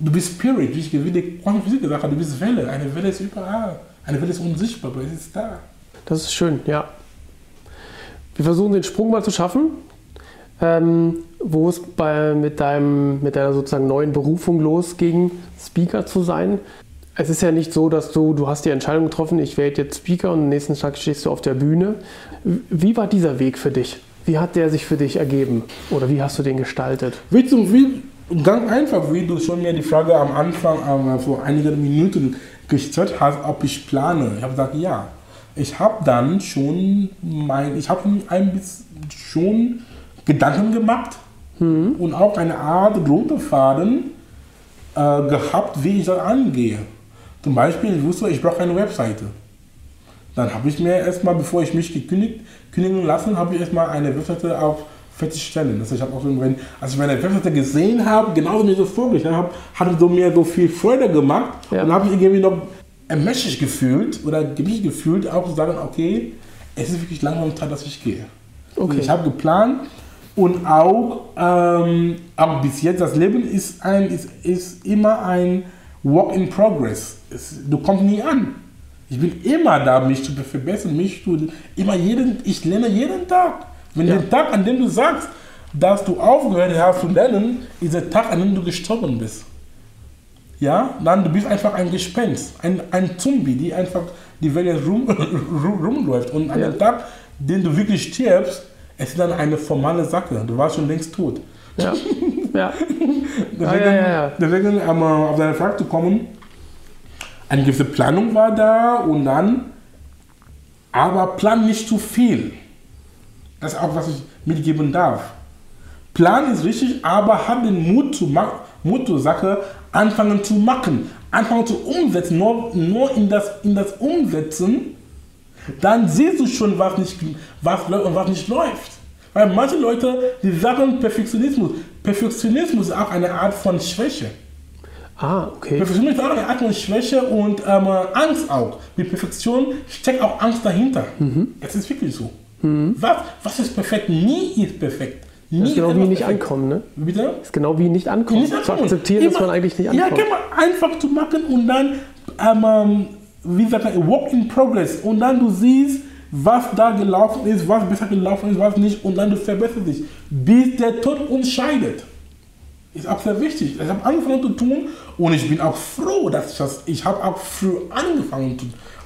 [SPEAKER 1] du bist Spirit, wie ich wie Quantenphysik gesagt habe, du bist Welle. Eine Welle ist überall. Eine Welle ist unsichtbar, aber es ist da.
[SPEAKER 3] Das ist schön, ja. Wir versuchen den Sprung mal zu schaffen, ähm, wo es bei, mit, deinem, mit deiner sozusagen neuen Berufung losging, Speaker zu sein. Es ist ja nicht so, dass du, du hast die Entscheidung getroffen, ich werde jetzt Speaker und am nächsten Tag stehst du auf der Bühne. Wie war dieser Weg für dich? Wie hat der sich für dich ergeben? Oder wie hast du den gestaltet?
[SPEAKER 1] Wie zum, wie, ganz einfach, wie du schon mir die Frage am Anfang, äh, vor einigen Minuten gestellt hast, ob ich plane. Ich habe gesagt, ja. Ich habe dann schon mein, ich habe ein bisschen schon Gedanken gemacht mhm. und auch eine Art rote Faden äh, gehabt, wie ich das angehe. Zum Beispiel, ich wusste, ich brauche eine Webseite. Dann habe ich mir erstmal, bevor ich mich gekündigt, kündigen lassen, habe ich erstmal eine Webseite auf fertigstellen. Also ich habe auch so, wenn, als ich meine Webseite gesehen habe, genauso wie ich das vorgestellt habe, hat es so mir so viel Freude gemacht. Ja. Und habe ich irgendwie noch ermächtigt gefühlt oder mich gefühlt, auch zu sagen, okay, es ist wirklich langsam Zeit, dass ich gehe. Okay. ich habe geplant und auch, ähm, auch bis jetzt, das Leben ist, ein, ist, ist immer ein Walk in Progress. Es, du kommst nie an. Ich bin immer da, mich zu verbessern, mich zu, immer jeden, ich lerne jeden Tag. Wenn ja. der Tag, an dem du sagst, dass du aufgehört hast zu lernen, ist der Tag, an dem du gestorben bist. Ja, dann du bist einfach ein Gespenst, ein, ein Zombie, die einfach die Welt rum, rumläuft. Und an ja. dem Tag, den du wirklich stirbst, es ist dann eine formale Sache. Du warst schon längst tot. Ja. ja. deswegen, ah, ja, ja, deswegen um, auf deine Frage zu kommen, eine gewisse Planung war da und dann, aber plan nicht zu viel. Das ist auch, was ich mitgeben darf. Plan ist richtig, aber hab den Mut, zu Mut zur Sache, anfangen zu machen, anfangen zu umsetzen, nur, nur in, das, in das Umsetzen, dann siehst du schon, was nicht, was läuft und was nicht läuft. Weil manche Leute, die sagen Perfektionismus. Perfektionismus ist auch eine Art von Schwäche.
[SPEAKER 3] Ah, okay.
[SPEAKER 1] Perfektion ist auch eine Art von Schwäche und ähm, Angst auch. Mit Perfektion steckt auch Angst dahinter. Mhm. Es ist wirklich so. Mhm. Was, was ist perfekt? Nie ist perfekt.
[SPEAKER 3] Nie das ist genau wie nicht perfekt. ankommen, ne?
[SPEAKER 1] Bitte?
[SPEAKER 3] Das ist genau wie nicht ankommen. Nicht ankommen. Zu akzeptieren, Immer, dass man eigentlich nicht ankommt.
[SPEAKER 1] Ja, genau, einfach zu machen und dann, ähm, ähm, wie sagt man, walk in progress. Und dann du siehst, was da gelaufen ist, was besser gelaufen ist, was nicht. Und dann du verbesserst dich, bis der Tod uns scheidet ist auch sehr wichtig. Ich habe angefangen zu tun und ich bin auch froh, dass ich das, ich habe auch früh angefangen,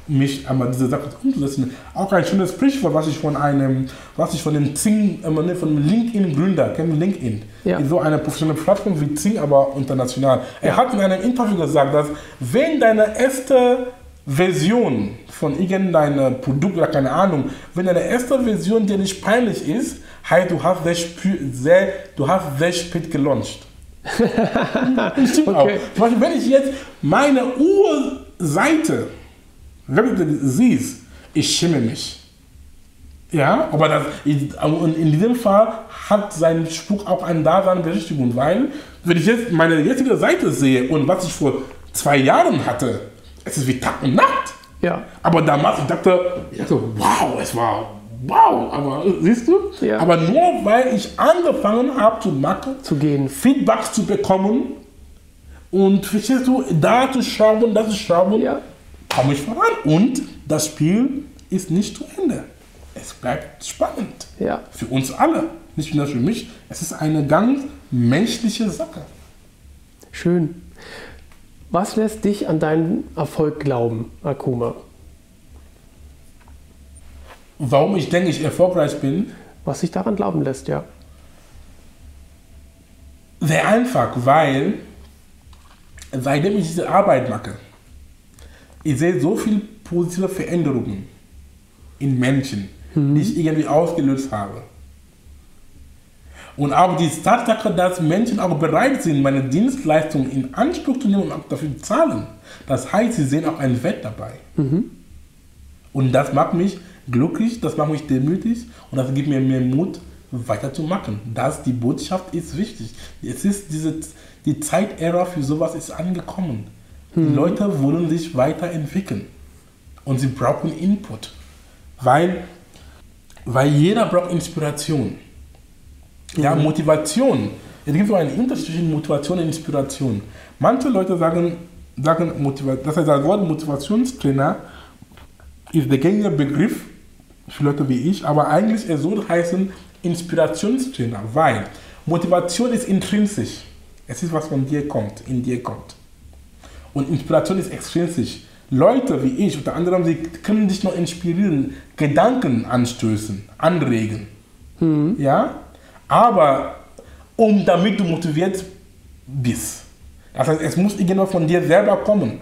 [SPEAKER 1] mich einmal diese Sache umzusetzen. Auch ein schönes Sprichwort, was ich von einem, was ich von dem Zing, äh, von dem LinkedIn-Gründer, kennen LinkedIn, ja. so eine professionelle Plattform wie Zing, aber international. Er hat in einem Interview gesagt, dass wenn deine erste Version von irgendeinem Produkt oder keine Ahnung, wenn deine erste Version dir nicht peinlich ist, heißt du hast sehr, sehr, du hast sehr spät gelauncht. Stimmt okay. auch. Zum Beispiel, wenn ich jetzt meine Urseite, wenn du siehst, ich schimme mich. Ja, aber das, in diesem Fall hat sein Spruch auch eine Daseinsberechtigung, weil, wenn ich jetzt meine jetzige Seite sehe und was ich vor zwei Jahren hatte, es ist wie Tag und Nacht. Ja. Aber damals, ich dachte, ich dachte wow, es war wow, aber siehst du? Ja. Aber nur weil ich angefangen habe zu machen,
[SPEAKER 3] zu gehen,
[SPEAKER 1] Feedback zu bekommen und verstehst du, da zu schauen, das zu schauen, ja. komme ich voran. Und das Spiel ist nicht zu Ende. Es bleibt spannend. Ja. Für uns alle. Nicht nur für mich. Es ist eine ganz menschliche Sache.
[SPEAKER 3] Schön. Was lässt dich an deinen Erfolg glauben, Akuma?
[SPEAKER 1] warum ich denke, ich erfolgreich bin.
[SPEAKER 3] Was sich daran glauben lässt, ja.
[SPEAKER 1] Sehr einfach, weil seitdem ich diese Arbeit mache, ich sehe so viele positive Veränderungen in Menschen, mhm. die ich irgendwie ausgelöst habe. Und auch die Tatsache, dass Menschen auch bereit sind, meine Dienstleistungen in Anspruch zu nehmen und auch dafür zu zahlen. Das heißt, sie sehen auch einen Wert dabei. Mhm. Und das macht mich glücklich, das macht mich demütig und das gibt mir mehr Mut, weiterzumachen. Das, die Botschaft ist wichtig. Es ist diese, die Zeitära für sowas ist angekommen. Mhm. Die Leute wollen sich weiterentwickeln und sie brauchen Input, weil, weil jeder braucht Inspiration. Mhm. Ja, Motivation. Es gibt so einen Unterschied zwischen Motivation und Inspiration. Manche Leute sagen, sagen Motivation, das heißt, das Wort Motivationstrainer ist der gängige Begriff für Leute wie ich, aber eigentlich er soll heißen Inspirationstrainer, weil Motivation ist intrinsisch. Es ist was von dir kommt, in dir kommt. Und Inspiration ist extrinsisch. Leute wie ich, unter anderem, sie können dich noch inspirieren, Gedanken anstößen, anregen. Ja? Aber um damit du motiviert bist. Das heißt, es muss irgendwann von dir selber kommen.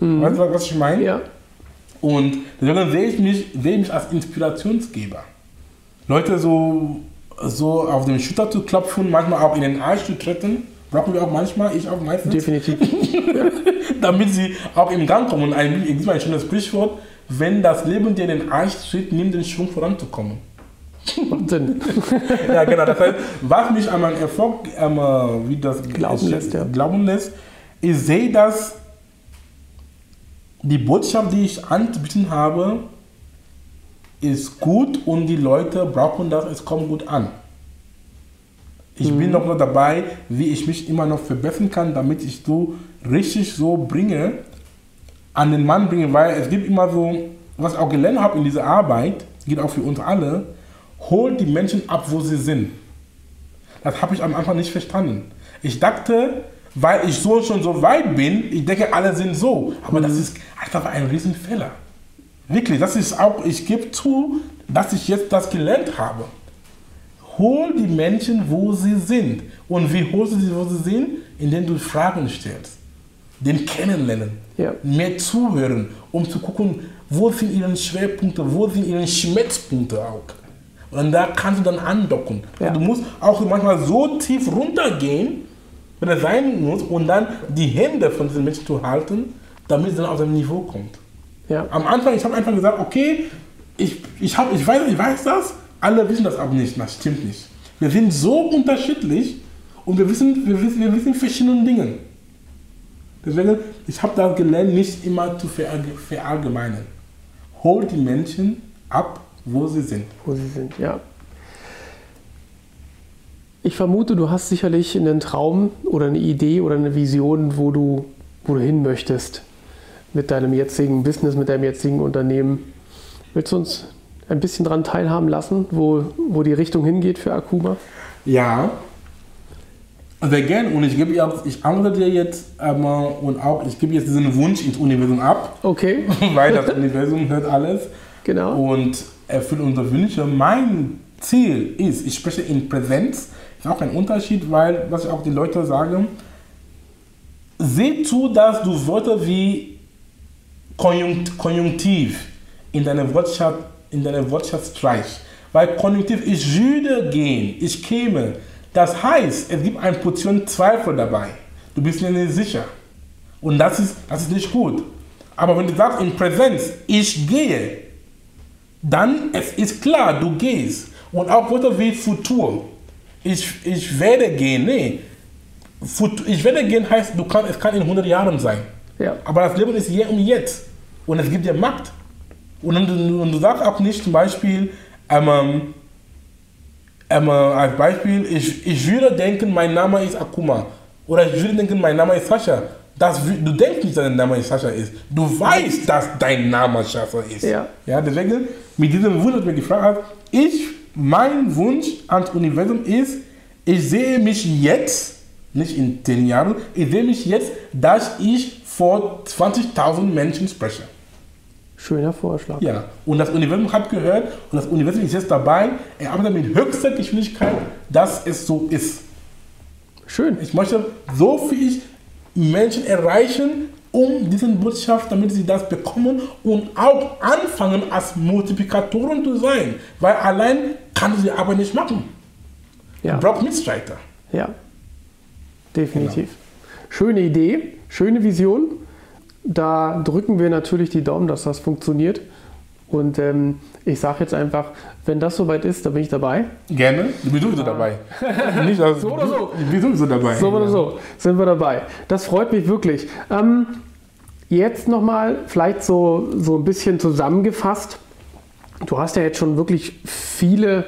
[SPEAKER 1] Weißt du, was ich meine?
[SPEAKER 3] Ja.
[SPEAKER 1] Und deswegen sehe ich mich, sehe ich mich als Inspirationsgeber. Leute so, so auf den Schulter zu klopfen, manchmal auch in den Arsch zu treten, brauchen wir auch manchmal, ich auch meistens,
[SPEAKER 3] Definitiv.
[SPEAKER 1] damit sie auch im Gang kommen. Und ein, ein schönes Sprichwort, wenn das Leben dir in den Arsch tritt, nimm den Schwung voranzukommen.
[SPEAKER 3] Macht Sinn.
[SPEAKER 1] ja, genau. Das heißt, was mich an meinen Erfolg ähm, wie das
[SPEAKER 3] Glauben lässt, ja.
[SPEAKER 1] glauben lässt, ich sehe, dass die Botschaft, die ich anzubieten habe, ist gut und die Leute brauchen das, es kommt gut an. Ich bin noch nur dabei, wie ich mich immer noch verbessern kann, damit ich so richtig so bringe, an den Mann bringe, weil es gibt immer so, was ich auch gelernt habe in dieser Arbeit, geht auch für uns alle, holt die Menschen ab, wo sie sind. Das habe ich am Anfang nicht verstanden. Ich dachte, weil ich so schon so weit bin, ich denke, alle sind so. Aber das ist einfach ein Riesenfehler. Wirklich, das ist auch, ich gebe zu, dass ich jetzt das gelernt habe. Hol die Menschen, wo sie sind. Und wie holst du sie, wo sie sind? Indem du Fragen stellst. Den kennenlernen.
[SPEAKER 3] Ja.
[SPEAKER 1] Mehr zuhören, um zu gucken, wo sind ihre Schwerpunkte, wo sind ihre Schmerzpunkte auch. Und da kannst du dann andocken.
[SPEAKER 3] Ja.
[SPEAKER 1] Du musst auch manchmal so tief runtergehen, wenn es sein muss, und dann die Hände von diesen Menschen zu halten, damit es dann auf dem Niveau kommt.
[SPEAKER 3] Ja.
[SPEAKER 1] Am Anfang, ich habe einfach gesagt, okay, ich, ich, hab, ich, weiß, ich weiß das, alle wissen das aber nicht. Das stimmt nicht. Wir sind so unterschiedlich und wir wissen, wir wissen, wir wissen verschiedene Dinge. Deswegen, ich habe da gelernt, nicht immer zu verallge- verallgemeinern. Hol die Menschen ab, wo sie sind.
[SPEAKER 3] Wo sie sind, ja. Ich vermute, du hast sicherlich einen Traum oder eine Idee oder eine Vision, wo du, wo du hin möchtest mit deinem jetzigen Business, mit deinem jetzigen Unternehmen. Willst du uns ein bisschen daran teilhaben lassen, wo, wo die Richtung hingeht für Akuma?
[SPEAKER 1] Ja. Sehr gern. Und ich gebe ihr ich antworte dir jetzt ähm, und auch, ich gebe jetzt diesen Wunsch ins Universum ab,
[SPEAKER 3] Okay,
[SPEAKER 1] weil das Universum hört alles.
[SPEAKER 3] genau.
[SPEAKER 1] und erfüllt unsere Wünsche. Mein Ziel ist, ich spreche in Präsenz, ist auch ein Unterschied, weil, was ich auch die Leute sage, seh zu, dass du Wörter wie Konjunkt, Konjunktiv in deine Wortschaft, in deine Wortschaft streichst. Weil Konjunktiv, ich würde gehen, ich käme. Das heißt, es gibt eine Portion Zweifel dabei. Du bist dir nicht sicher. Und das ist, das ist nicht gut. Aber wenn du sagst in Präsenz, ich gehe, dann es ist klar, du gehst. Und auch Wörter wie Futur. Ich, ich werde gehen. Nee. Fut- Ich werde gehen heißt, du kann, es kann in 100 Jahren sein.
[SPEAKER 3] Ja.
[SPEAKER 1] Aber das Leben ist hier und jetzt. Und es gibt dir Macht. Und du, und du sagst auch nicht zum Beispiel, ähm, ähm, als Beispiel, ich, ich würde denken, mein Name ist Akuma. Oder ich würde denken, mein Name ist Sascha. Das, wü- du denkst nicht, dass dein Name Sascha ist. Du weißt, dass dein Name Sascha ist.
[SPEAKER 3] Ja.
[SPEAKER 1] ja deswegen, mit diesem Wunsch, das mir gefragt hat, ich, mein Wunsch ans Universum ist, ich sehe mich jetzt, nicht in 10 Jahren, ich sehe mich jetzt, dass ich vor 20.000 Menschen spreche.
[SPEAKER 3] Schöner Vorschlag.
[SPEAKER 1] Ja, und das Universum hat gehört und das Universum ist jetzt dabei, er arbeitet mit höchster Geschwindigkeit, dass es so ist.
[SPEAKER 3] Schön.
[SPEAKER 1] Ich möchte so viel Menschen erreichen, um diese Botschaft, damit sie das bekommen und auch anfangen, als Multiplikatoren zu sein. Weil allein kann sie Arbeit nicht machen.
[SPEAKER 3] Ja.
[SPEAKER 1] Du brauchst Mitstreiter.
[SPEAKER 3] Ja, definitiv. Schöne Idee, schöne Vision. Da drücken wir natürlich die Daumen, dass das funktioniert. Und ähm, ich sage jetzt einfach, wenn das soweit ist, dann bin ich dabei.
[SPEAKER 1] Gerne. Du bist sowieso dabei. Nicht, also,
[SPEAKER 3] So oder so.
[SPEAKER 1] Du bist sowieso dabei.
[SPEAKER 3] So oder so, sind wir dabei. Das freut mich wirklich. Ähm, jetzt nochmal vielleicht so, so ein bisschen zusammengefasst. Du hast ja jetzt schon wirklich viele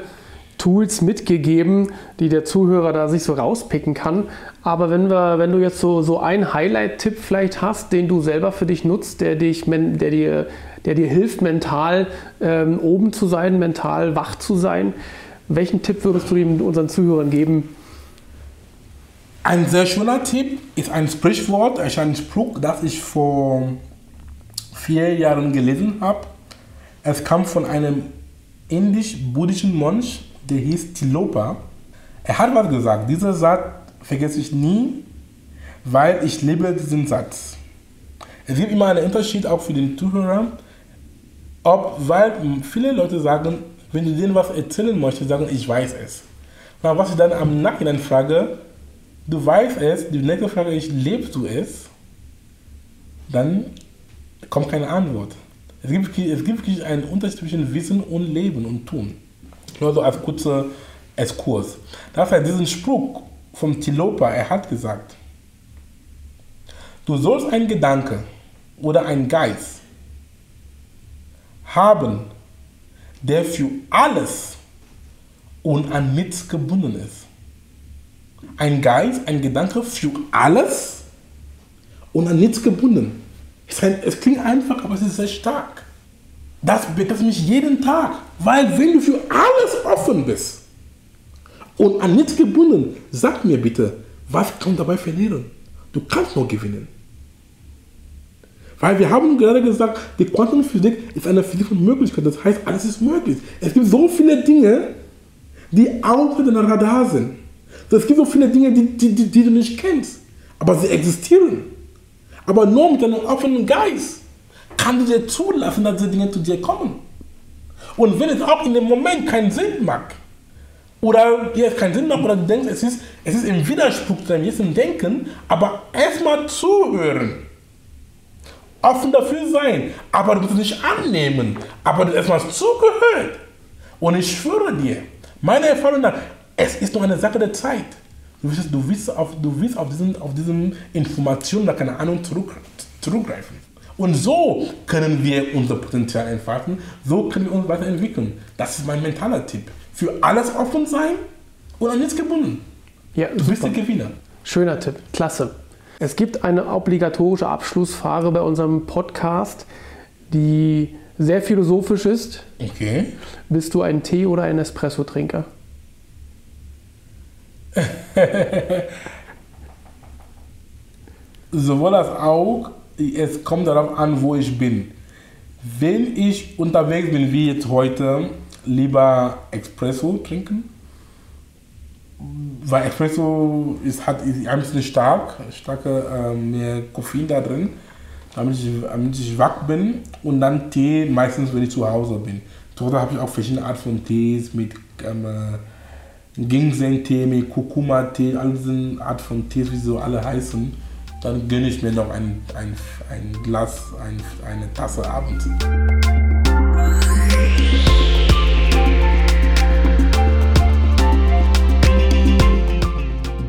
[SPEAKER 3] Tools mitgegeben, die der Zuhörer da sich so rauspicken kann. Aber wenn, wir, wenn du jetzt so, so einen Highlight-Tipp vielleicht hast, den du selber für dich nutzt, der, dich, der, dir, der dir hilft, mental ähm, oben zu sein, mental wach zu sein, welchen Tipp würdest du ihm, unseren Zuhörern geben?
[SPEAKER 1] Ein sehr schöner Tipp ist ein Sprichwort, ist ein Spruch, das ich vor vier Jahren gelesen habe. Es kam von einem indisch-buddhischen Mönch, der hieß Tilopa. Er hat was gesagt. Dieser Satz vergesse ich nie, weil ich liebe diesen Satz. Es gibt immer einen Unterschied auch für den Zuhörer, ob, weil viele Leute sagen, wenn du denen was erzählen möchtest, sagen, ich weiß es. Aber was ich dann am Nachhinein frage, du weißt es, die nächste Frage ist, lebst du es? Dann kommt keine Antwort. Es gibt, es gibt einen Unterschied zwischen Wissen und Leben und Tun. Nur so als kurzer Exkurs. Das heißt, diesen Spruch vom Tilopa, er hat gesagt, du sollst einen Gedanke oder einen Geist haben, der für alles und an nichts gebunden ist. Ein Geist, ein Gedanke für alles und an nichts gebunden. Es klingt einfach, aber es ist sehr stark. Das betrifft mich jeden Tag, weil wenn du für alles offen bist und an nichts gebunden, sag mir bitte, was kann dabei verlieren? Du kannst nur gewinnen. Weil wir haben gerade gesagt, die Quantenphysik ist eine physische Möglichkeit. Das heißt, alles ist möglich. Es gibt so viele Dinge, die außer dem Radar sind. Es gibt so viele Dinge, die, die, die, die du nicht kennst. Aber sie existieren. Aber nur mit einem offenen Geist kann du dir zulassen, dass diese Dinge zu dir kommen. Und wenn es auch in dem Moment keinen Sinn macht, oder dir es keinen Sinn macht, oder du denkst, es ist, es ist im Widerspruch zu deinem jetzigen Denken, aber erstmal zuhören offen dafür sein, aber du musst es nicht annehmen, aber du hast erstmal zugehört. Und ich schwöre dir, meine Erfahrung nach, es ist nur eine Sache der Zeit. Du wirst, du wirst auf, du wirst auf, diesen, auf diesen Informationen oder keine Ahnung zurück, zurückgreifen. Und so können wir unser Potenzial entfalten, so können wir uns weiterentwickeln. Das ist mein mentaler Tipp. Für alles offen sein und an nichts gebunden.
[SPEAKER 3] Ja,
[SPEAKER 1] du super. bist der Gewinner.
[SPEAKER 3] Schöner Tipp, klasse. Es gibt eine obligatorische Abschlussfrage bei unserem Podcast, die sehr philosophisch ist.
[SPEAKER 1] Okay.
[SPEAKER 3] Bist du ein Tee- oder ein Espresso-Trinker?
[SPEAKER 1] Sowohl als auch, es kommt darauf an, wo ich bin. Wenn ich unterwegs bin, wie jetzt heute, lieber Espresso trinken weil Espresso ist, hat, ist ein bisschen stark, starke äh, mehr Koffein da drin, damit ich, damit ich wach bin. Und dann Tee meistens, wenn ich zu Hause bin. Zu Hause habe ich auch verschiedene Arten von Tees mit ähm, äh, Ginseng-Tee, mit Kurkuma-Tee, all diese Art von Tees, wie sie so alle heißen. Dann gönne ich mir noch ein, ein, ein Glas, ein, eine Tasse abends.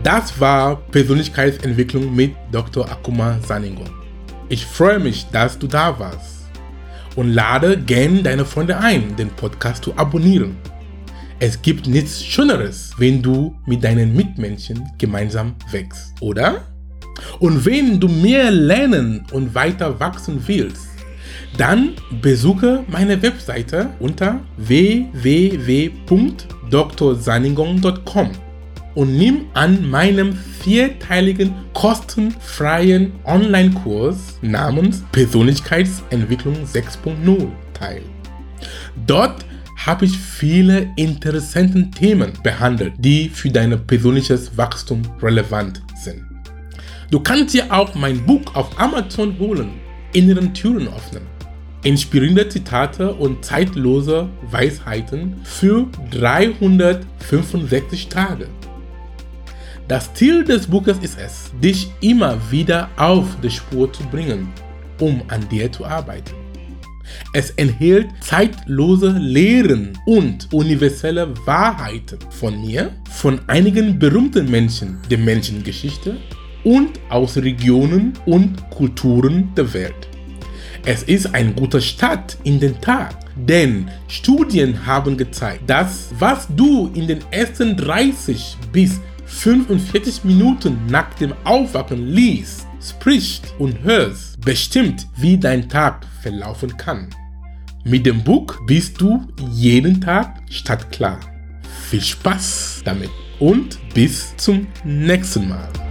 [SPEAKER 1] Das war Persönlichkeitsentwicklung mit Dr. Akuma Saningo. Ich freue mich, dass du da warst. Und lade gerne deine Freunde ein, den Podcast zu abonnieren. Es gibt nichts Schöneres, wenn du mit deinen Mitmenschen gemeinsam wächst, oder? Und wenn du mehr lernen und weiter wachsen willst, dann besuche meine Webseite unter www.drsaningong.com und nimm an meinem vierteiligen kostenfreien Online-Kurs namens Persönlichkeitsentwicklung 6.0 teil. Dort habe ich viele interessante Themen behandelt, die für dein persönliches Wachstum relevant. Du kannst dir auch mein Buch auf Amazon holen, Inneren Türen öffnen. Inspirierende Zitate und zeitlose Weisheiten für 365 Tage. Das Ziel des Buches ist es, dich immer wieder auf die Spur zu bringen, um an dir zu arbeiten. Es enthält zeitlose Lehren und universelle Wahrheiten von mir, von einigen berühmten Menschen der Menschengeschichte und aus Regionen und Kulturen der Welt. Es ist ein guter Start in den Tag, denn Studien haben gezeigt, dass was du in den ersten 30 bis 45 Minuten nach dem Aufwachen liest, sprichst und hörst, bestimmt, wie dein Tag verlaufen kann. Mit dem Buch bist du jeden Tag stadtklar. Viel Spaß damit! und bis zum nächsten Mal.